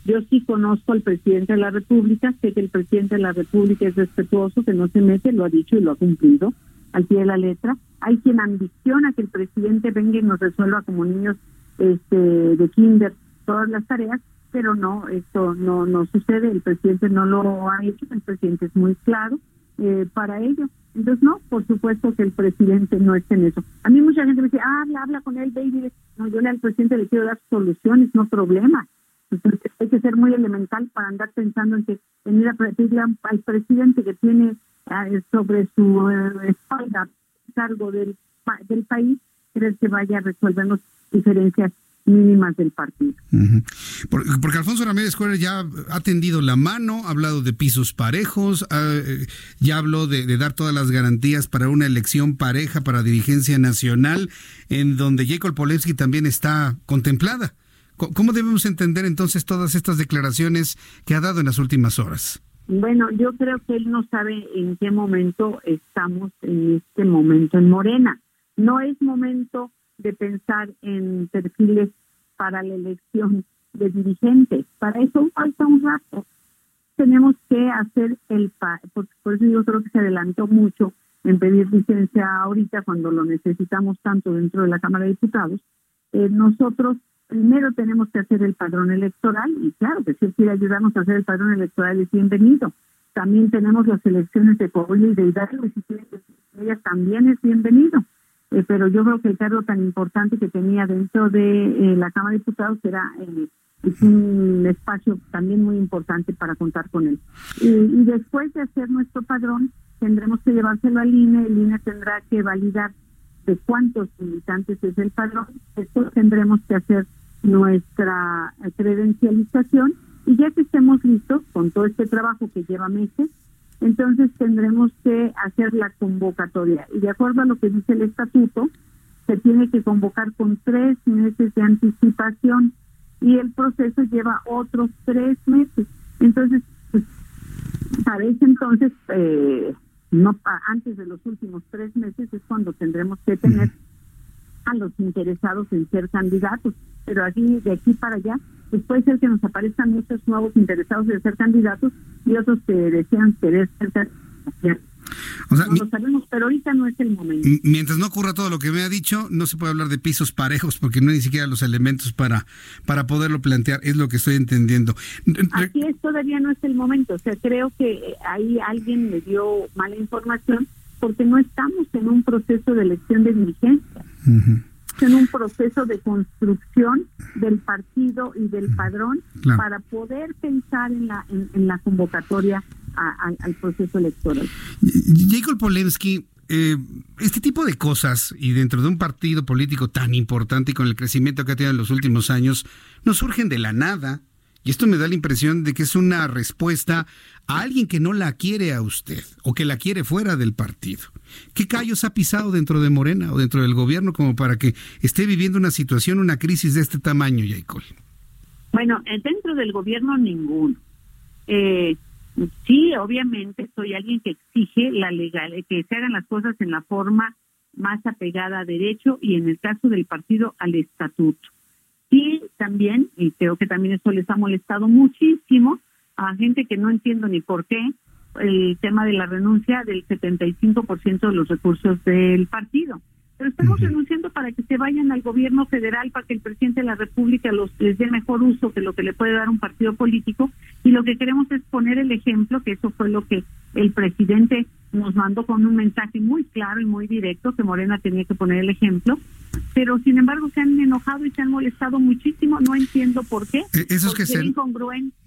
Yo sí conozco al presidente de la República, sé que el presidente de la República es respetuoso, que no se mete, lo ha dicho y lo ha cumplido al pie de la letra. Hay quien ambiciona que el presidente venga y nos resuelva como niños este, de kinder todas las tareas, pero no, esto no, no sucede, el presidente no lo ha hecho, el presidente es muy claro eh, para ello. Entonces, no, por supuesto que el presidente no está en eso. A mí mucha gente me dice, habla, habla con él, David. No, yo al presidente le quiero dar soluciones, no problemas. Entonces, hay que ser muy elemental para andar pensando en que venir a pedirle al presidente que tiene ah, sobre su eh, espalda cargo del, del país, creer que vaya a resolvernos diferencias mínimas del partido. porque, Alfonso Ramírez Cuellar ya ha tendido la mano, ha hablado de pisos parejos, eh, ya habló de, dar todas las garantías para una elección pareja para dirigencia nacional, en donde Jacob Polensky también está contemplada. ¿Cómo debemos entender entonces todas estas declaraciones que ha dado en las últimas horas? Bueno, yo creo que él no sabe en qué momento estamos en este momento en Morena. No es momento de pensar en perfiles para la elección de dirigentes. Para eso falta un rato. Tenemos que hacer el... Por, eso yo creo que se adelantó mucho en pedir licencia ahorita cuando lo necesitamos tanto dentro de la Cámara de Diputados. Eh, nosotros primero tenemos que hacer el padrón electoral y claro que si él quiere ayudarnos a hacer el padrón electoral es bienvenido. También tenemos las elecciones de Coahuila y de Hidalgo y si ella también es bienvenido. Eh, pero yo creo que el cargo tan importante que tenía dentro de eh, la Cámara de Diputados era eh, un espacio también muy importante para contar con él. Y, después de hacer nuestro padrón, tendremos que llevárselo al INE, el INE tendrá que validar de cuántos militantes es el padrón, después tendremos que hacer nuestra credencialización y ya que estemos listos con todo este trabajo que lleva meses, entonces tendremos que hacer la convocatoria. Y de acuerdo a lo que dice el estatuto, se tiene que convocar con tres meses de anticipación y el proceso lleva otros tres meses. Entonces, pues, para ese entonces, eh, no antes de los últimos tres meses es cuando tendremos que tener a los interesados en ser candidatos. Pero aquí, de aquí para allá, pues puede ser que nos aparezcan muchos nuevos interesados en ser candidatos y otros que desean querer ser no lo sabemos, pero ahorita no es el momento. Mientras no ocurra todo lo que me ha dicho, no se puede hablar de pisos parejos porque no hay ni siquiera los elementos para, para poderlo plantear, es lo que estoy entendiendo. Así es, todavía no es el momento. O sea, creo que ahí alguien me dio mala información porque no estamos en un proceso de elección de dirigencia. En un proceso de construcción del partido y del padrón para poder pensar en la en la convocatoria al proceso electoral. Jacob Polensky, eh, este tipo de cosas y dentro de un partido político tan importante y con el crecimiento que ha tenido en los últimos años, no surgen de la nada. Y esto me da la impresión de que es una respuesta a alguien que no la quiere a usted o que la quiere fuera del partido. ¿Qué callos ha pisado dentro de Morena o dentro del gobierno como para que esté viviendo una situación, una crisis de este tamaño, Jacob? Bueno, eh, dentro del gobierno ninguno. Eh, Sí, obviamente soy alguien que exige la legal, que se hagan las cosas en la forma más apegada a derecho y en el caso del partido al estatuto. Y también, y creo que también eso les ha molestado muchísimo a gente que no entiendo ni por qué, el tema de la renuncia del 75% de los recursos del partido pero estamos renunciando para que se vayan al gobierno federal, para que el presidente de la República los, les dé mejor uso que lo que le puede dar un partido político. Y lo que queremos es poner el ejemplo, que eso fue lo que el presidente nos mandó con un mensaje muy claro y muy directo, que Morena tenía que poner el ejemplo. Pero sin embargo se han enojado y se han molestado muchísimo, no entiendo por qué. Eh, esos que se...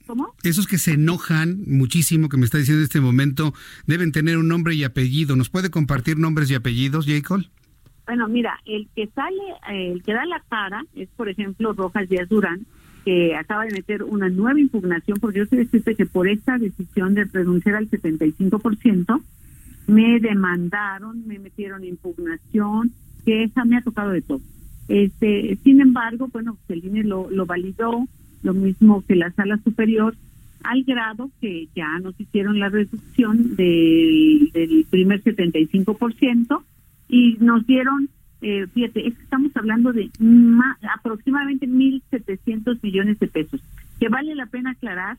¿Cómo? Esos que se enojan muchísimo, que me está diciendo en este momento, deben tener un nombre y apellido. ¿Nos puede compartir nombres y apellidos, Jacob? Bueno, mira, el que sale, el que da la cara es, por ejemplo, Rojas Díaz Durán, que acaba de meter una nueva impugnación, porque yo sé decirte que por esta decisión de renunciar al 75%, me demandaron, me metieron impugnación, que esa me ha tocado de todo. Este, sin embargo, bueno, el INE lo, lo validó, lo mismo que la sala superior, al grado que ya nos hicieron la reducción del, del primer 75%, y nos dieron, eh, fíjate, estamos hablando de más, aproximadamente 1.700 millones de pesos, que vale la pena aclarar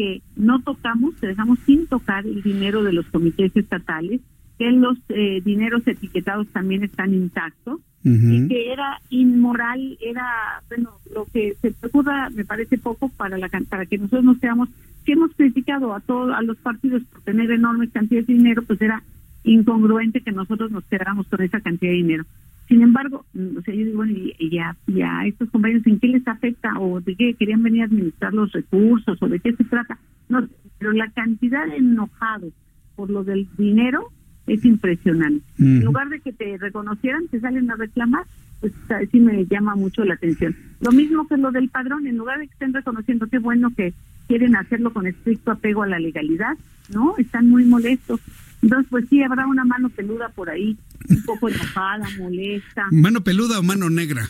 que no tocamos, que dejamos sin tocar el dinero de los comités estatales, que los eh, dineros etiquetados también están intactos, y que era inmoral, era, bueno, lo que se ocurra me parece poco para la para que nosotros no seamos, que hemos criticado a todos, a los partidos por tener enormes cantidades de dinero, pues era incongruente que nosotros nos quedáramos con esa cantidad de dinero. Sin embargo, mm, o sea, yo digo, bueno, y, ya, ya estos compañeros, ¿en qué les afecta? ¿O de qué querían venir a administrar los recursos? ¿O de qué se trata? No, pero la cantidad de enojados por lo del dinero es impresionante. En lugar de que te reconocieran, te salen a reclamar, pues sí me llama mucho la atención. Lo mismo que lo del padrón, en lugar de que estén reconociendo, qué bueno que quieren hacerlo con estricto apego a la legalidad, ¿no? Están muy molestos. Entonces, pues sí, habrá una mano peluda por ahí, un poco enojada, molesta. ¿Mano peluda o mano negra?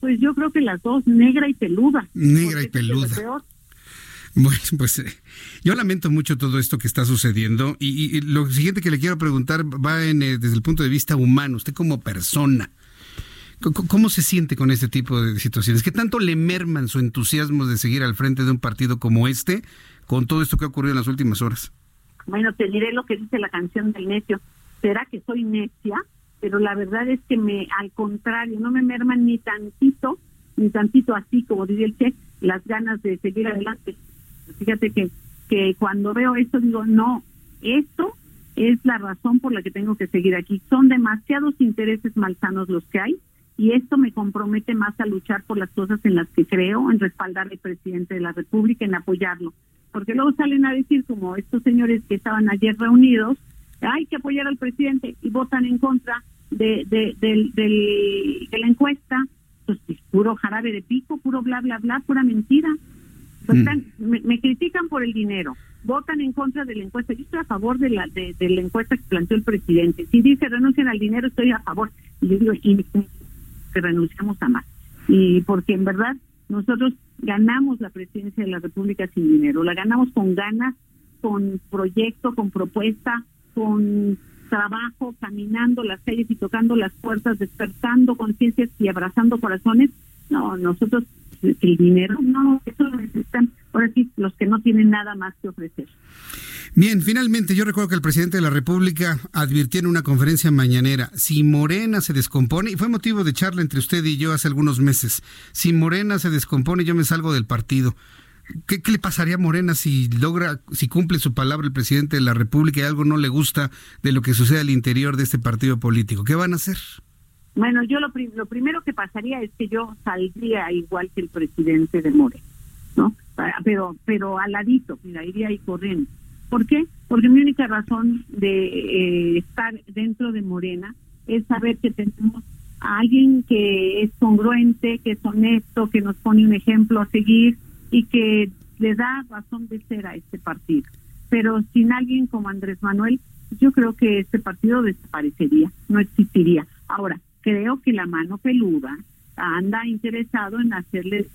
Pues yo creo que las dos, negra y peluda. Negra y peluda. Bueno, pues eh, yo lamento mucho todo esto que está sucediendo y, lo siguiente que le quiero preguntar va en, eh, desde el punto de vista humano, usted como persona. ¿Cómo se siente con este tipo de situaciones? ¿Qué tanto le merman su entusiasmo de seguir al frente de un partido como este con todo esto que ha ocurrido en las últimas horas? Bueno, te diré lo que dice la canción del necio. Será que soy necia, pero la verdad es que me, al contrario, no me merman ni tantito, ni tantito así, como diría el Che, las ganas de seguir adelante. Fíjate que, que cuando veo esto digo, no, esto es la razón por la que tengo que seguir aquí. Son demasiados intereses malsanos los que hay y esto me compromete más a luchar por las cosas en las que creo, en respaldar al presidente de la República, en apoyarlo porque luego salen a decir como estos señores que estaban ayer reunidos, hay que apoyar al presidente y votan en contra de, de, de, la encuesta, pues es puro jarabe de pico, puro bla, bla, bla, pura mentira. Pues mm. me, critican por el dinero, votan en contra de la encuesta. Yo estoy a favor de la de, la encuesta que planteó el presidente. Si dice renuncian al dinero, estoy a favor. Y yo digo, y que renunciamos a más. Y porque en verdad nosotros ganamos la presidencia de la República sin dinero, la ganamos con ganas, con proyecto, con propuesta, con trabajo, caminando las calles y tocando las puertas, despertando conciencias y abrazando corazones. No, nosotros el dinero, no, eso lo necesitan ahora sí los que no tienen nada más que ofrecer. Bien, finalmente yo recuerdo que el presidente de la República advirtió en una conferencia mañanera, si Morena se descompone, y fue motivo de charla entre usted y yo hace algunos meses, si Morena se descompone yo me salgo del partido. ¿Qué, le pasaría a Morena si logra, si cumple su palabra el presidente de la República y algo no le gusta de lo que sucede al interior de este partido político? ¿Qué van a hacer? Bueno, yo lo, lo primero que pasaría es que yo saldría igual que el presidente de Morena, ¿no? Pero, pero al ladito, mira, iría ahí corriendo. ¿Por qué? Porque mi única razón de eh, estar dentro de Morena es saber que tenemos a alguien que es congruente, que es honesto, que nos pone un ejemplo a seguir y que le da razón de ser a este partido. Pero sin alguien como Andrés Manuel, yo creo que este partido desaparecería, no existiría. Ahora, creo que la mano peluda anda interesado en hacerle,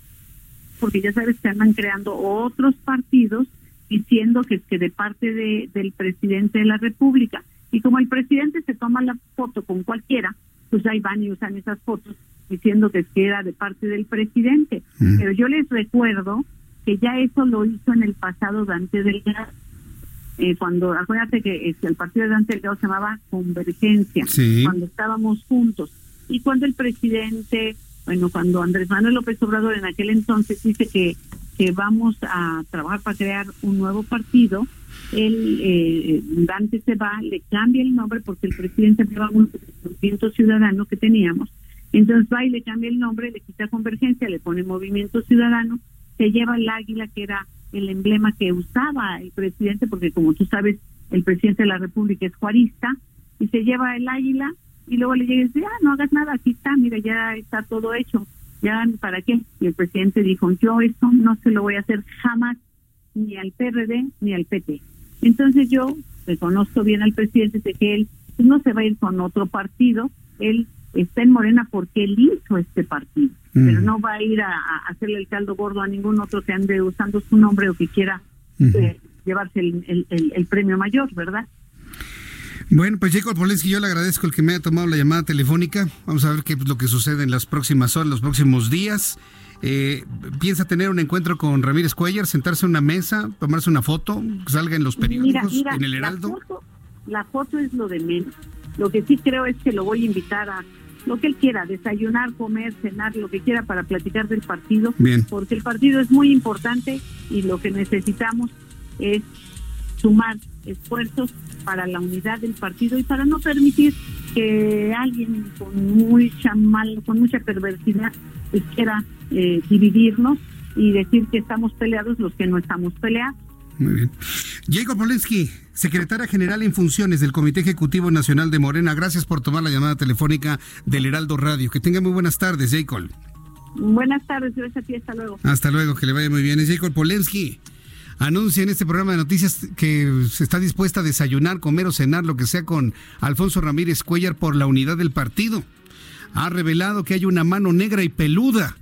porque ya sabes que andan creando otros partidos diciendo que es que de parte de, del presidente de la República. Y como el presidente se toma la foto con cualquiera, pues ahí van y usan esas fotos diciendo que era de parte del presidente. Pero yo les recuerdo que ya eso lo hizo en el pasado Dante Delgado. Eh, cuando, acuérdate que este, el partido de Dante Delgado se llamaba Convergencia, cuando estábamos juntos. Y cuando el presidente, bueno, cuando Andrés Manuel López Obrador en aquel entonces dice que, que vamos a trabajar para crear un nuevo partido, el eh, Dante se va, le cambia el nombre porque el presidente lleva un movimiento ciudadano que teníamos entonces va y le cambia el nombre, le quita convergencia, le pone movimiento ciudadano, se lleva el águila que era el emblema que usaba el presidente, porque como tú sabes, el presidente de la República es juarista, y se lleva el águila y luego le llega y dice, ah, no hagas nada, aquí está, mira, ya está todo hecho, ya, ¿para qué? Y el presidente dijo, yo eso no se lo voy a hacer jamás, ni al PRD ni al PT. Entonces yo reconozco bien al presidente de que él no se va a ir con otro partido, él está en Morena porque él hizo este partido, pero no va a ir a, hacerle el caldo gordo a ningún otro que ande usando su nombre o que quiera eh, llevarse el, premio mayor, ¿verdad? Bueno, pues Jacob Polensky, yo le agradezco el que me haya tomado la llamada telefónica. Vamos a ver qué es lo que sucede en las próximas horas, los próximos días. Eh, ¿Piensa tener un encuentro con Ramírez Cuellar, sentarse en una mesa, tomarse una foto, que salga en los periódicos, en el Heraldo? La foto, la foto es lo de menos. Lo que sí creo es que lo voy a invitar a lo que él quiera, desayunar, comer, cenar, lo que quiera para platicar del partido, porque el partido es muy importante y lo que necesitamos es sumar esfuerzos para la unidad del partido y para no permitir que alguien con mucha mal, con mucha perversidad pues, quiera eh, dividirnos y decir que estamos peleados los que no estamos peleados. Muy bien. Jacob Polensky, secretaria general en funciones del Comité Ejecutivo Nacional de Morena, gracias por tomar la llamada telefónica del Heraldo Radio. Que tenga muy buenas tardes, Jacob. Buenas tardes, gracias a ti, hasta luego. Hasta luego, que le vaya muy bien. Es Jacob Polensky. Anuncia en este programa de noticias que se está dispuesta a desayunar, comer o cenar, lo que sea, con Alfonso Ramírez Cuellar por la unidad del partido. Ha revelado que hay una mano negra y peluda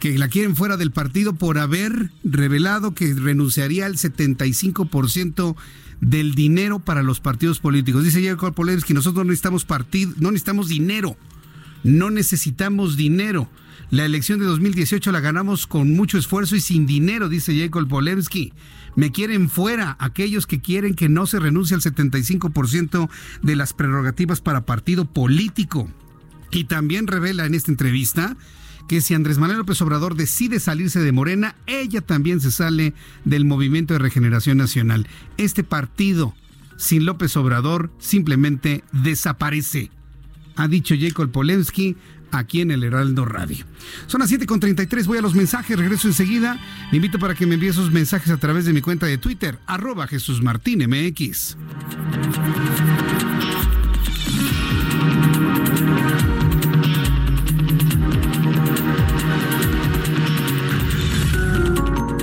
que la quieren fuera del partido por haber revelado que renunciaría al 75% del dinero para los partidos políticos. Dice Jacob que nosotros no necesitamos partido, no necesitamos dinero. No necesitamos dinero. La elección de 2018 la ganamos con mucho esfuerzo y sin dinero, dice Jacob Polensky. Me quieren fuera aquellos que quieren que no se renuncie al 75% de las prerrogativas para partido político. Y también revela en esta entrevista que si Andrés Manuel López Obrador decide salirse de Morena, ella también se sale del Movimiento de Regeneración Nacional. Este partido, sin López Obrador, simplemente desaparece, ha dicho Jacob Polensky aquí en el Heraldo Radio. Son las 7.33, voy a los mensajes, regreso enseguida. Le invito para que me envíe esos mensajes a través de mi cuenta de Twitter, arroba Jesús.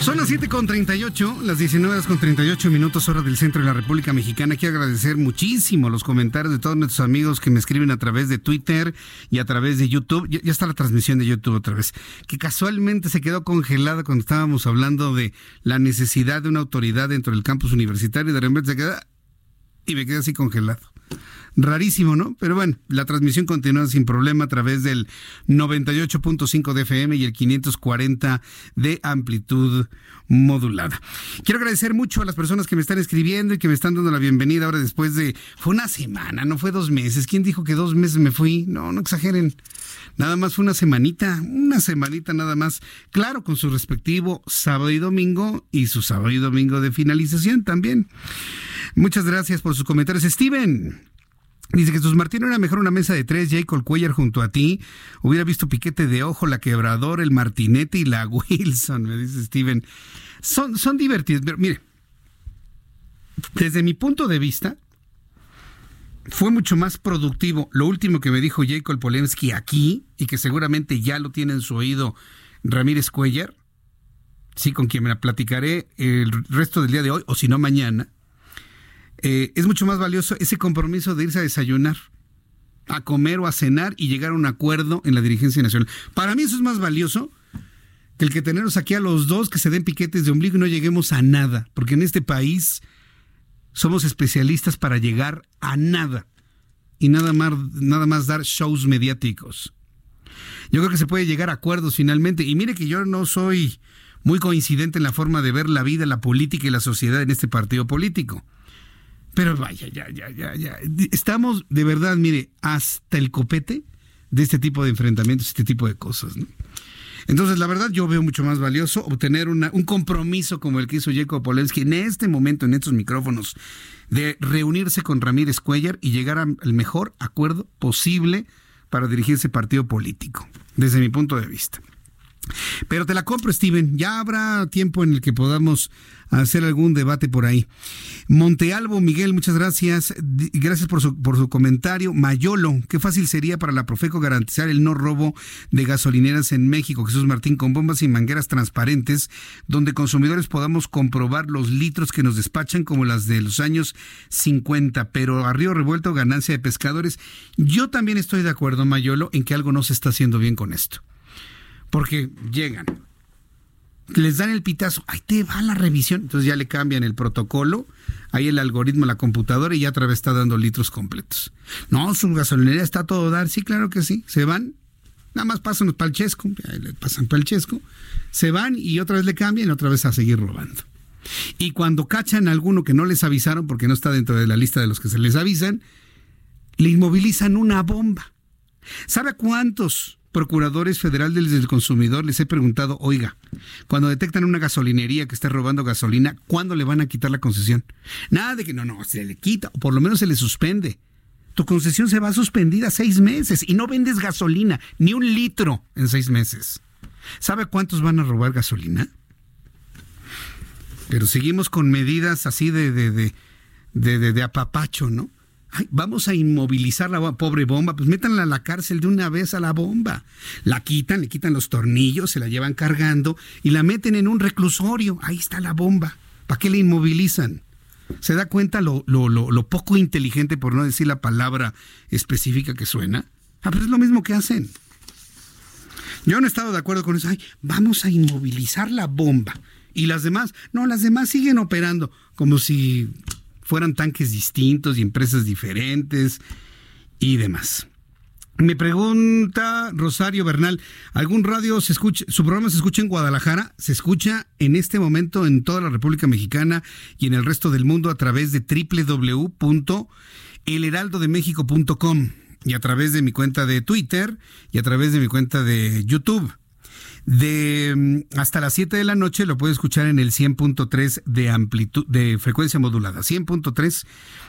Son las 7 con 38, las 19 horas con 38 minutos hora del centro de la República Mexicana. Quiero agradecer muchísimo los comentarios de todos nuestros amigos que me escriben a través de Twitter y a través de YouTube. Ya, está la transmisión de YouTube otra vez, que casualmente se quedó congelada cuando estábamos hablando de la necesidad de una autoridad dentro del campus universitario de repente se queda y me quedé así congelado. Rarísimo, ¿no? Pero bueno, la transmisión continúa sin problema a través del 98.5 de FM y el 540 de amplitud modulada. Quiero agradecer mucho a las personas que me están escribiendo y que me están dando la bienvenida ahora después de... Fue una semana, no fue dos meses. ¿Quién dijo que dos meses me fui? No, no exageren. Nada más fue una semanita, una semanita nada más. Claro, con su respectivo sábado y domingo y su sábado y domingo de finalización también. Muchas gracias por sus comentarios. Steven, Dice Jesús Martín era mejor una mesa de tres, Jacob Cuellar junto a ti. Hubiera visto piquete de ojo, la quebradora, el martinete y la (laughs) Wilson, me dice Steven. Son, son divertidos, pero mire, desde mi punto de vista, fue mucho más productivo lo último que me dijo Jacob Polensky aquí, y que seguramente ya lo tiene en su oído Ramírez Cuellar, sí, con quien me la platicaré el resto del día de hoy, o si no mañana eh, es mucho más valioso ese compromiso de irse a desayunar, a comer o a cenar y llegar a un acuerdo en la dirigencia nacional. Para mí eso es más valioso que el que tenernos aquí a los dos que se den piquetes de ombligo y no lleguemos a nada, porque en este país somos especialistas para llegar a nada y nada más, nada más dar shows mediáticos. Yo creo que se puede llegar a acuerdos finalmente. Y mire que yo no soy muy coincidente en la forma de ver la vida, la política y la sociedad en este partido político. Pero vaya, ya, ya, ya, ya. Estamos de verdad, mire, hasta el copete de este tipo de enfrentamientos, este tipo de cosas. ¿no? Entonces, la verdad, yo veo mucho más valioso obtener una, un compromiso como el que hizo Jacob Polensky en este momento, en estos micrófonos, de reunirse con Ramírez Cuellar y llegar al mejor acuerdo posible para dirigir ese partido político, desde mi punto de vista. Pero te la compro, Steven. Ya habrá tiempo en el que podamos hacer algún debate por ahí. Montealvo, Miguel, muchas gracias. Gracias por su, por su comentario. Mayolo, qué fácil sería para la Profeco garantizar el no robo de gasolineras en México. Jesús Martín, con bombas y mangueras transparentes, donde consumidores podamos comprobar los litros que nos despachan como las de los años 50. Pero a río revuelto, ganancia de pescadores. Yo también estoy de acuerdo, Mayolo, en que algo no se está haciendo bien con esto. Porque llegan, les dan el pitazo, ahí te va la revisión, entonces ya le cambian el protocolo, ahí el algoritmo, la computadora y ya otra vez está dando litros completos. No, su gasolinería está todo dar, sí, claro que sí, se van, nada más pasan para el chesco, le pasan para el chesco, se van y otra vez le cambian y otra vez a seguir robando. Y cuando cachan a alguno que no les avisaron, porque no está dentro de la lista de los que se les avisan, le inmovilizan una bomba. ¿Sabe cuántos procuradores federales del consumidor les he preguntado, oiga, cuando detectan una gasolinería que está robando gasolina, ¿cuándo le van a quitar la concesión? Nada de que no, no, se le quita, o por lo menos se le suspende. Tu concesión se va suspendida seis meses y no vendes gasolina, ni un litro en seis meses. ¿Sabe cuántos van a robar gasolina? Pero seguimos con medidas así de, de, de, de, de apapacho, ¿no? Vamos a inmovilizar la pobre bomba, pues métanla a la cárcel de una vez a la bomba. La quitan, le quitan los tornillos, se la llevan cargando y la meten en un reclusorio. Ahí está la bomba. ¿Para qué la inmovilizan? ¿Se da cuenta lo, poco inteligente, por no decir la palabra específica que suena? Ah, pero es lo mismo que hacen. Yo no he estado de acuerdo con eso. Ay, vamos a inmovilizar la bomba. ¿Y las demás? No, las demás siguen operando como si fueran tanques distintos y empresas diferentes y demás. Me pregunta Rosario Bernal, ¿algún radio se escucha, su programa se escucha en Guadalajara? Se escucha en este momento en toda la República Mexicana y en el resto del mundo a través de www.elheraldodemexico.com y a través de mi cuenta de Twitter y a través de mi cuenta de YouTube de mm, hasta las 7 de la noche lo puede escuchar en el 100.3 de amplitud de frecuencia modulada, 100.3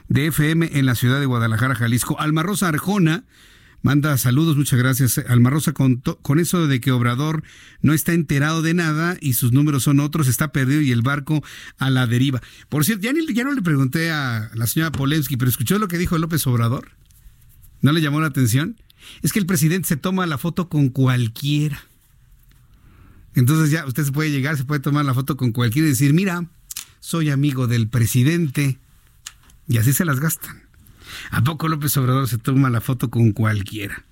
de FM en la ciudad de Guadalajara, Jalisco. Alma Rosa Arjona Manda saludos, muchas gracias. Alma Rosa, con, con eso de que Obrador no está enterado de nada y sus números son otros, está perdido y el barco a la deriva. Por cierto, ya, ya no le pregunté a la señora Polensky, pero ¿escuchó lo que dijo López Obrador? ¿No le llamó la atención? Es que el presidente se toma la foto con cualquiera. Entonces ya usted se puede llegar, se puede tomar la foto con cualquiera y decir, mira, soy amigo del presidente. Y así se las gastan. ¿A poco López Obrador se toma la foto con cualquiera?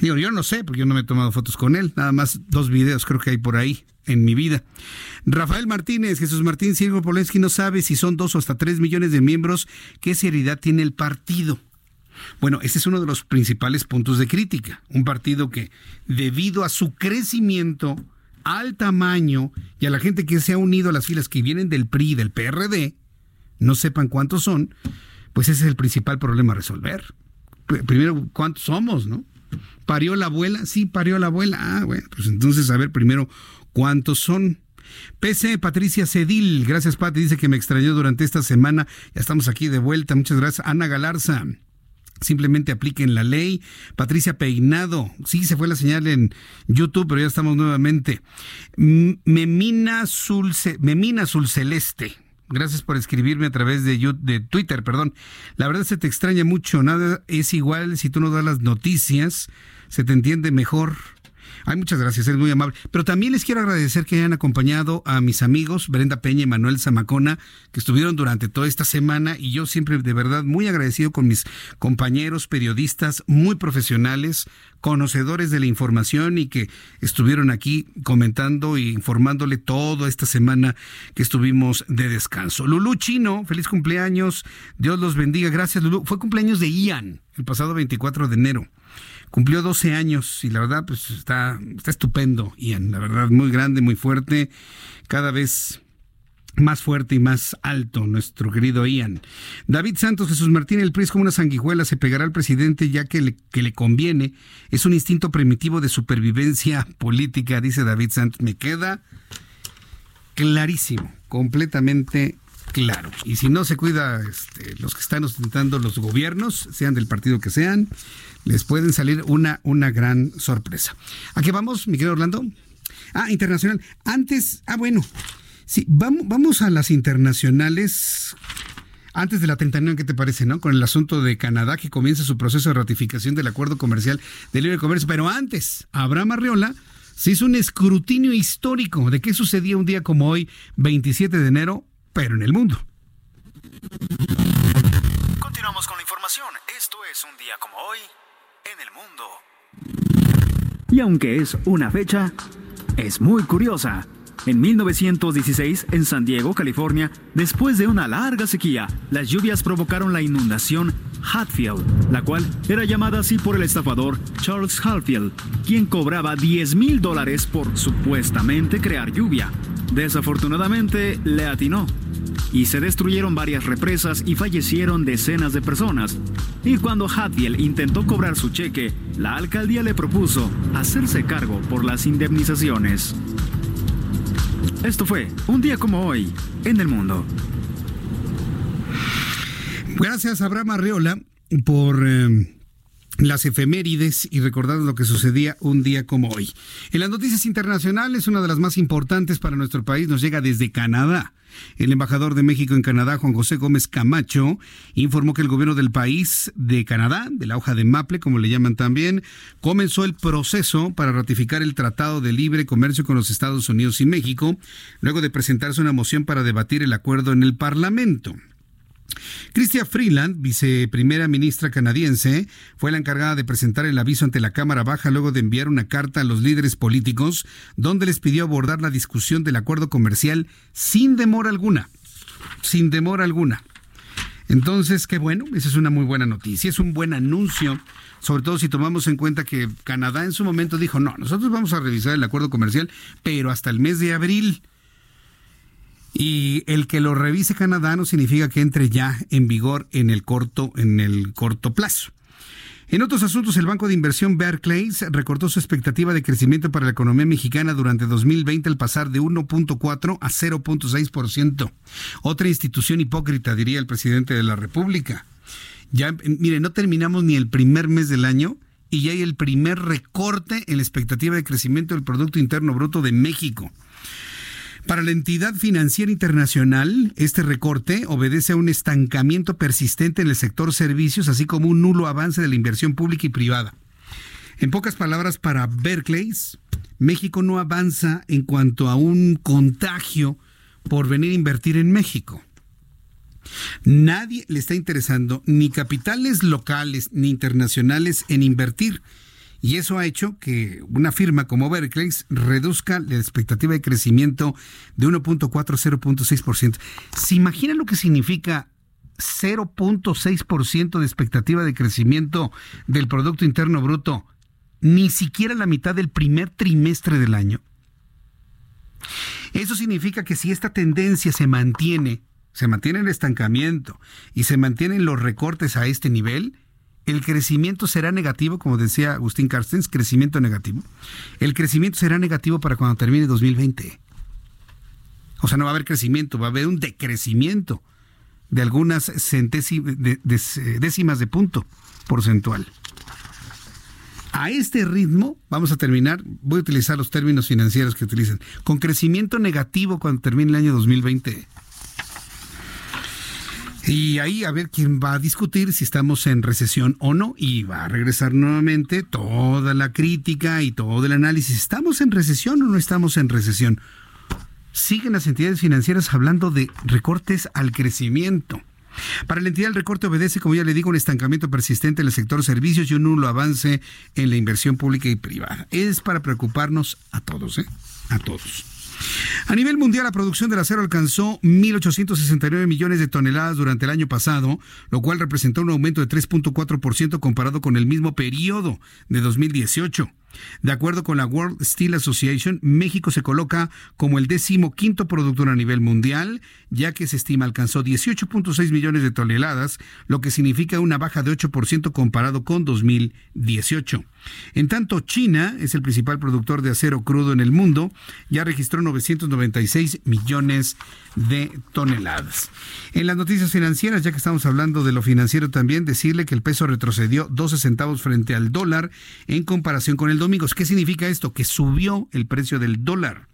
Digo, yo no sé, porque yo no me he tomado fotos con él. Nada más dos videos creo que hay por ahí en mi vida. Rafael Martínez, Jesús Martín Silva Polensky no sabe si son dos o hasta tres millones de miembros. ¿Qué seriedad tiene el partido? Bueno, ese es uno de los principales puntos de crítica. Un partido que, debido a su crecimiento, al tamaño y a la gente que se ha unido a las filas que vienen del PRI y del PRD, no sepan cuántos son, pues ese es el principal problema a resolver. Primero, ¿cuántos somos, no? ¿Parió la abuela? Sí, parió la abuela. Ah, bueno, pues entonces a ver primero cuántos son. PC Patricia Cedil, gracias Pati, dice que me extrañó durante esta semana. Ya estamos aquí de vuelta, muchas gracias. Ana Galarza, simplemente apliquen la ley. Patricia Peinado, sí, se fue la señal en YouTube, pero ya estamos nuevamente. Memina Sul Celeste, Gracias por escribirme a través de, de Twitter, perdón. La verdad se te extraña mucho, nada es igual si tú no das las noticias, se te entiende mejor. Ay, muchas gracias, es muy amable. Pero también les quiero agradecer que hayan acompañado a mis amigos Brenda Peña y Manuel Zamacona, que estuvieron durante toda esta semana y yo siempre de verdad muy agradecido con mis compañeros periodistas muy profesionales, conocedores de la información y que estuvieron aquí comentando e informándole toda esta semana que estuvimos de descanso. Lulú Chino, feliz cumpleaños, Dios los bendiga, gracias Lulú. Fue cumpleaños de Ian el pasado 24 de enero. Cumplió 12 años y la verdad pues está, está estupendo, Ian, la verdad muy grande, muy fuerte, cada vez más fuerte y más alto, nuestro querido Ian. David Santos, Jesús Martín, el PRI como una sanguijuela, se pegará al presidente ya que le, que le conviene. Es un instinto primitivo de supervivencia política, dice David Santos. Me queda clarísimo, completamente claro. Y si no se cuida este, los que están ostentando los gobiernos, sean del partido que sean, les pueden salir una, una gran sorpresa. ¿A qué vamos, mi querido Orlando? Ah, internacional. Antes, ah, bueno, sí, vamos, vamos a las internacionales. Antes de la 39, ¿qué te parece, no? Con el asunto de Canadá que comienza su proceso de ratificación del acuerdo comercial de libre comercio. Pero antes, Abraham Arriola se hizo un escrutinio histórico de qué sucedía un día como hoy, 27 de enero, pero en el mundo. Continuamos con la información. Esto es un día como hoy en el mundo. Y aunque es una fecha, es muy curiosa. En 1916, en San Diego, California, después de una larga sequía, las lluvias provocaron la inundación Hatfield, la cual era llamada así por el estafador Charles Hatfield, quien cobraba 10 mil dólares por supuestamente crear lluvia. Desafortunadamente, le atinó y se destruyeron varias represas y fallecieron decenas de personas. Y cuando Hatfield intentó cobrar su cheque, la alcaldía le propuso hacerse cargo por las indemnizaciones. Esto fue un día como hoy en el mundo. Gracias, Abraham Arreola, por eh, las efemérides y recordar lo que sucedía un día como hoy. En las noticias internacionales, una de las más importantes para nuestro país nos llega desde Canadá. El embajador de México en Canadá, Juan José Gómez Camacho, informó que el gobierno del país de Canadá, de la hoja de Maple, como le llaman también, comenzó el proceso para ratificar el Tratado de Libre Comercio con los Estados Unidos y México, luego de presentarse una moción para debatir el acuerdo en el Parlamento. Chrystia Freeland, viceprimera ministra canadiense, fue la encargada de presentar el aviso ante la Cámara Baja luego de enviar una carta a los líderes políticos donde les pidió abordar la discusión del acuerdo comercial sin demora alguna. Sin demora alguna. Entonces, qué bueno, esa es una muy buena noticia, es un buen anuncio, sobre todo si tomamos en cuenta que Canadá en su momento dijo, no, nosotros vamos a revisar el acuerdo comercial, pero hasta el mes de abril. Y el que lo revise Canadá no significa que entre ya en vigor en el corto, en el corto plazo. En otros asuntos, el banco de inversión Barclays recortó su expectativa de crecimiento para la economía mexicana durante 2020 al pasar de 1.4 a 0.6%. Otra institución hipócrita, diría el presidente de la República. Ya, mire, no terminamos ni el primer mes del año y ya hay el primer recorte en la expectativa de crecimiento del Producto Interno Bruto de México. Para la entidad financiera internacional, este recorte obedece a un estancamiento persistente en el sector servicios, así como un nulo avance de la inversión pública y privada. En pocas palabras, para Berkeley, México no avanza en cuanto a un contagio por venir a invertir en México. Nadie le está interesando ni capitales locales ni internacionales en invertir. Y eso ha hecho que una firma como Berkeley reduzca la expectativa de crecimiento de 1.4 a 0.6%. ¿Se imagina lo que significa 0.6% de expectativa de crecimiento del Producto Interno Bruto? Ni siquiera la mitad del primer trimestre del año. Eso significa que si esta tendencia se mantiene, se mantiene el estancamiento y se mantienen los recortes a este nivel, el crecimiento será negativo, como decía Agustín Carstens, crecimiento negativo. El crecimiento será negativo para cuando termine 2020. O sea, no va a haber crecimiento, va a haber un decrecimiento de algunas décimas de punto porcentual. A este ritmo, vamos a terminar, voy a utilizar los términos financieros que utilizan, con crecimiento negativo cuando termine el año 2020. Y ahí a ver quién va a discutir si estamos en recesión o no. Y va a regresar nuevamente toda la crítica y todo el análisis. ¿Estamos en recesión o no estamos en recesión? Siguen las entidades financieras hablando de recortes al crecimiento. Para la entidad el recorte obedece, como ya le digo, un estancamiento persistente en el sector servicios y un nulo avance en la inversión pública y privada. Es para preocuparnos a todos, ¿eh? A todos. A nivel mundial, la producción del acero alcanzó 1.869 millones de toneladas durante el año pasado, lo cual representó un aumento de 3.4% comparado con el mismo periodo de 2018. De acuerdo con la World Steel Association, México se coloca como el décimo quinto productor a nivel mundial, ya que se estima alcanzó 18.6 millones de toneladas, lo que significa una baja de 8% comparado con 2018. En tanto, China es el principal productor de acero crudo en el mundo, ya registró 996 millones de toneladas. En las noticias financieras, ya que estamos hablando de lo financiero también, decirle que el peso retrocedió 12 centavos frente al dólar en comparación con el domingo. ¿Qué significa esto? Que subió el precio del dólar.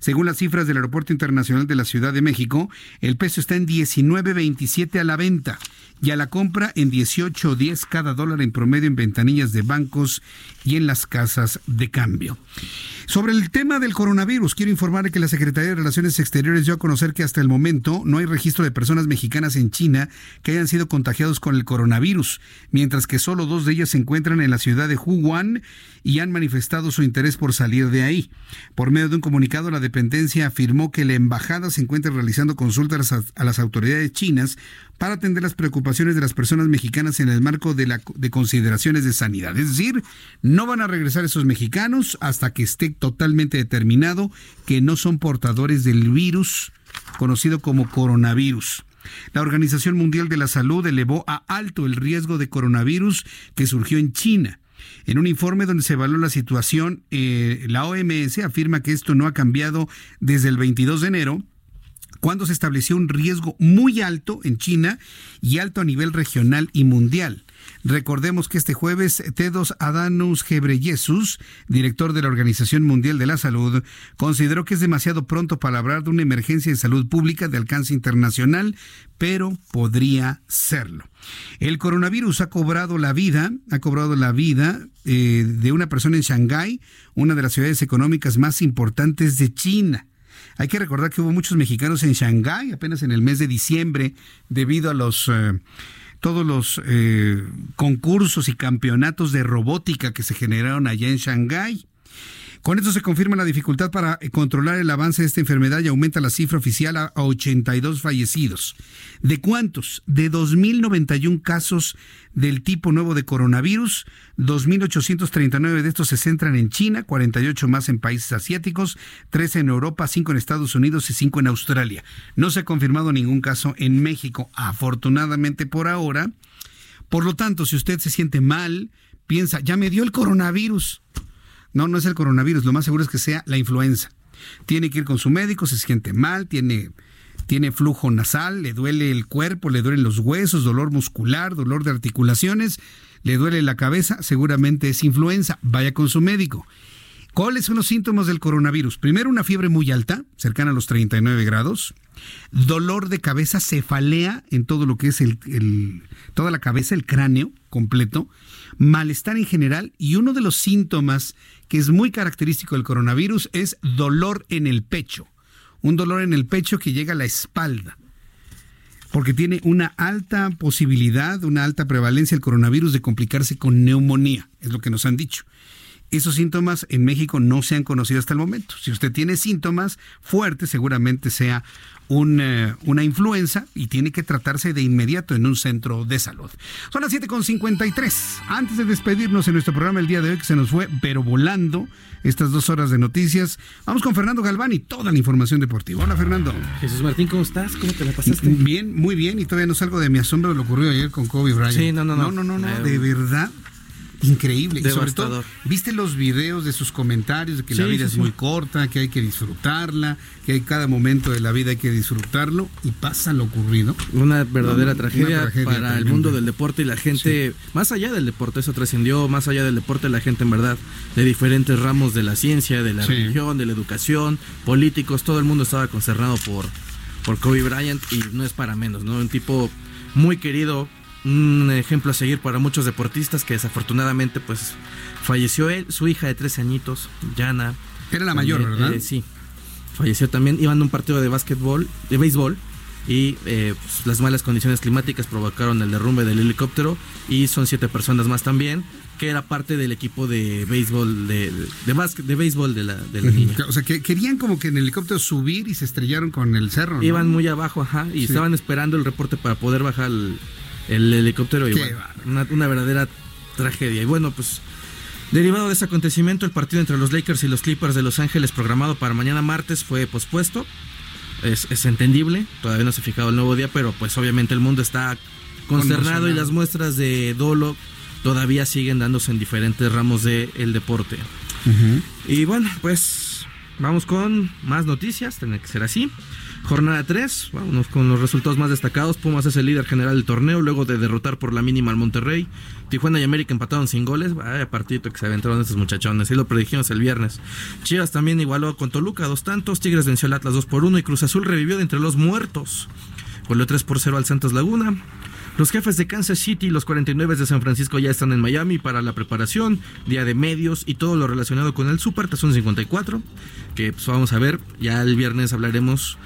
Según las cifras del Aeropuerto Internacional de la Ciudad de México, el peso está en 19.27 a la venta y a la compra en 18.10 cada dólar en promedio en ventanillas de bancos y en las casas de cambio. Sobre el tema del coronavirus, quiero informar que la Secretaría de Relaciones Exteriores dio a conocer que hasta el momento no hay registro de personas mexicanas en China que hayan sido contagiados con el coronavirus, mientras que solo dos de ellas se encuentran en la ciudad de Wuhan y han manifestado su interés por salir de ahí. Por medio de un comunicado, la dependencia afirmó que la embajada se encuentra realizando consultas a las autoridades chinas para atender las preocupaciones de las personas mexicanas en el marco de, la, de consideraciones de sanidad. Es decir, no van a regresar esos mexicanos hasta que esté totalmente determinado que no son portadores del virus conocido como coronavirus. La Organización Mundial de la Salud elevó a alto el riesgo de coronavirus que surgió en China. En un informe donde se evaluó la situación, eh, la OMS afirma que esto no ha cambiado desde el 22 de enero cuando se estableció un riesgo muy alto en China y alto a nivel regional y mundial. Recordemos que este jueves Tedos Adanus Ghebreyesus, director de la Organización Mundial de la Salud, consideró que es demasiado pronto para hablar de una emergencia de salud pública de alcance internacional, pero podría serlo. El coronavirus ha cobrado la vida, ha cobrado la vida eh, de una persona en Shanghái, una de las ciudades económicas más importantes de China. Hay que recordar que hubo muchos mexicanos en Shanghái apenas en el mes de diciembre debido a los eh, todos los eh, concursos y campeonatos de robótica que se generaron allá en Shanghái. Con esto se confirma la dificultad para controlar el avance de esta enfermedad y aumenta la cifra oficial a 82 fallecidos. ¿De cuántos? De 2.091 casos del tipo nuevo de coronavirus. 2.839 de estos se centran en China, 48 más en países asiáticos, 13 en Europa, 5 en Estados Unidos y 5 en Australia. No se ha confirmado ningún caso en México, afortunadamente por ahora. Por lo tanto, si usted se siente mal, piensa, ya me dio el coronavirus no, no es el coronavirus, lo más seguro es que sea la influenza. Tiene que ir con su médico, se siente mal, tiene tiene flujo nasal, le duele el cuerpo, le duelen los huesos, dolor muscular, dolor de articulaciones, le duele la cabeza, seguramente es influenza. Vaya con su médico. ¿Cuáles son los síntomas del coronavirus? Primero, una fiebre muy alta, cercana a los 39 grados, dolor de cabeza, cefalea en todo lo que es el, toda la cabeza, el cráneo completo, malestar en general y uno de los síntomas que es muy característico del coronavirus es dolor en el pecho. Un dolor en el pecho que llega a la espalda porque tiene una alta posibilidad, una alta prevalencia el coronavirus de complicarse con neumonía, es lo que nos han dicho. Esos síntomas en México no se han conocido hasta el momento. Si usted tiene síntomas fuertes, seguramente sea una, una influenza y tiene que tratarse de inmediato en un centro de salud. Son las 7.53. Antes de despedirnos en nuestro programa el día de hoy, que se nos fue, pero volando estas dos horas de noticias, vamos con Fernando Galván y toda la información deportiva. Hola, Fernando. Jesús Martín, ¿cómo estás? ¿Cómo te la pasaste? Bien, muy bien. Y todavía no salgo de mi asombro de lo ocurrido ayer con Kobe Bryant. Sí, no, no, no. No, no, no, no. De verdad increíble. Y sobre todo, viste los videos de sus comentarios de que la vida es muy corta, que hay que disfrutarla, que hay cada momento de la vida hay que disfrutarlo y pasa lo ocurrido. Una verdadera tragedia, para el mundo del deporte y la gente, más allá del deporte, eso trascendió, más allá del deporte, la gente en verdad, de diferentes ramos de la ciencia, de la religión, de la educación, políticos, todo el mundo estaba concernado por, por Kobe Bryant y no es para menos, ¿no? Un tipo muy querido un ejemplo a seguir para muchos deportistas que desafortunadamente pues falleció él, su hija de 13 añitos, Yana. Era la mayor, ¿verdad? Eh, sí, falleció también. Iban a un partido de básquetbol, de béisbol, y eh, pues, las malas condiciones climáticas provocaron el derrumbe del helicóptero y son siete personas más también que era parte del equipo de béisbol de, de, de béisbol de la, de niña. O sea, que querían como que en el helicóptero subir y se estrellaron con el cerro. Iban muy abajo, ajá, y estaban esperando el reporte para poder bajar el, el helicóptero y una, verdadera tragedia. Y bueno, pues derivado de ese acontecimiento, el partido entre los Lakers y los Clippers de Los Ángeles programado para mañana martes fue pospuesto. Es, entendible, todavía no se ha fijado el nuevo día, pero pues obviamente el mundo está consternado y las muestras de dolo todavía siguen dándose en diferentes ramos del deporte. Y bueno, pues vamos con más noticias, tiene que ser así. Jornada 3, vámonos con los resultados más destacados. Pumas es el líder general del torneo luego de derrotar por la mínima al Monterrey. Tijuana y América empataron sin goles. Vaya partidito que se aventaron estos muchachones. Y lo predijimos el viernes. Chivas también igualó con Toluca dos tantos. Tigres venció al Atlas 2 por 1 y Cruz Azul revivió de entre los muertos. Goleó 3 por 0 al Santos Laguna. Los jefes de Kansas City y los 49 de San Francisco ya están en Miami para la preparación, día de medios y todo lo relacionado con el Super Tazón 54, que pues vamos a ver, ya el viernes hablaremos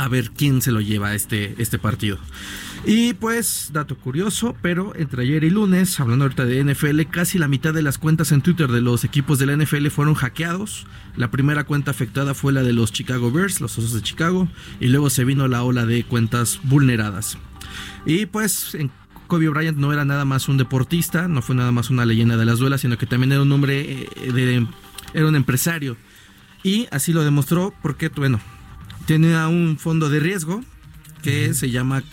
a ver quién se lo lleva este, este partido. Y pues, dato curioso, pero entre ayer y lunes, hablando ahorita de NFL, casi la mitad de las cuentas en Twitter de los equipos de la NFL fueron hackeados. La primera cuenta afectada fue la de los Chicago Bears, los Osos de Chicago, y luego se vino la ola de cuentas vulneradas. Y pues, Kobe Bryant no era nada más un deportista, no fue nada más una leyenda de las duelas, sino que también era un hombre eh, de, era un empresario. Y así lo demostró porque, bueno, tenía un fondo de riesgo que se llama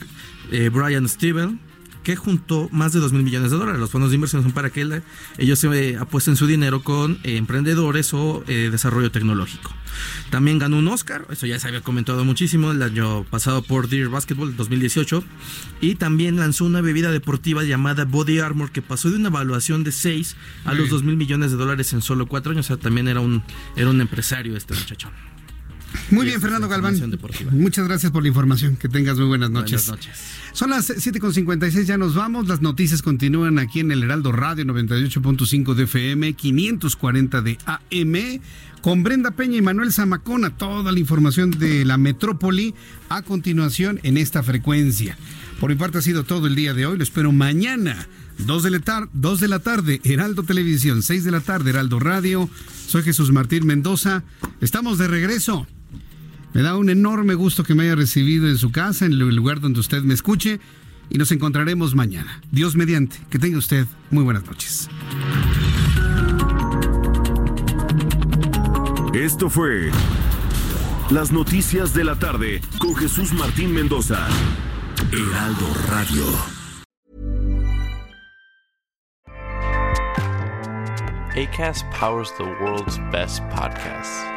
eh, Brian Steven, que juntó más de 2 mil millones de dólares. Los fondos de inversión son para que ellos se eh, apuesten su dinero con eh, emprendedores o desarrollo tecnológico. También ganó un Oscar, eso ya se había comentado muchísimo el año pasado por Deer Basketball 2018. Y también lanzó una bebida deportiva llamada Body Armor que pasó de una evaluación de 6 a los 2 mil millones de dólares en solo 4 años. O sea, también era un, era un empresario este muchacho. Muy bien, Fernando Galván. Muchas gracias por la información. Que tengas muy buenas noches. Buenas noches. Son las 7.56, ya nos vamos. Las noticias continúan aquí en el Heraldo Radio 98.5 de FM, 540 de AM. Con Brenda Peña y Manuel Zamacona, toda la información de la metrópoli a continuación en esta frecuencia. Por mi parte ha sido todo el día de hoy. Lo espero mañana. 2 de, la 2 de la tarde, Heraldo Televisión, 6 de la tarde, Heraldo Radio. Soy Jesús Martín Mendoza. Estamos de regreso. Me da un enorme gusto que me haya recibido en su casa, en el lugar donde usted me escuche, y nos encontraremos mañana. Dios mediante. Que tenga usted muy buenas noches. Esto fue Las Noticias de la Tarde con Jesús Martín Mendoza. Heraldo Radio. ACAST powers the world's best podcasts.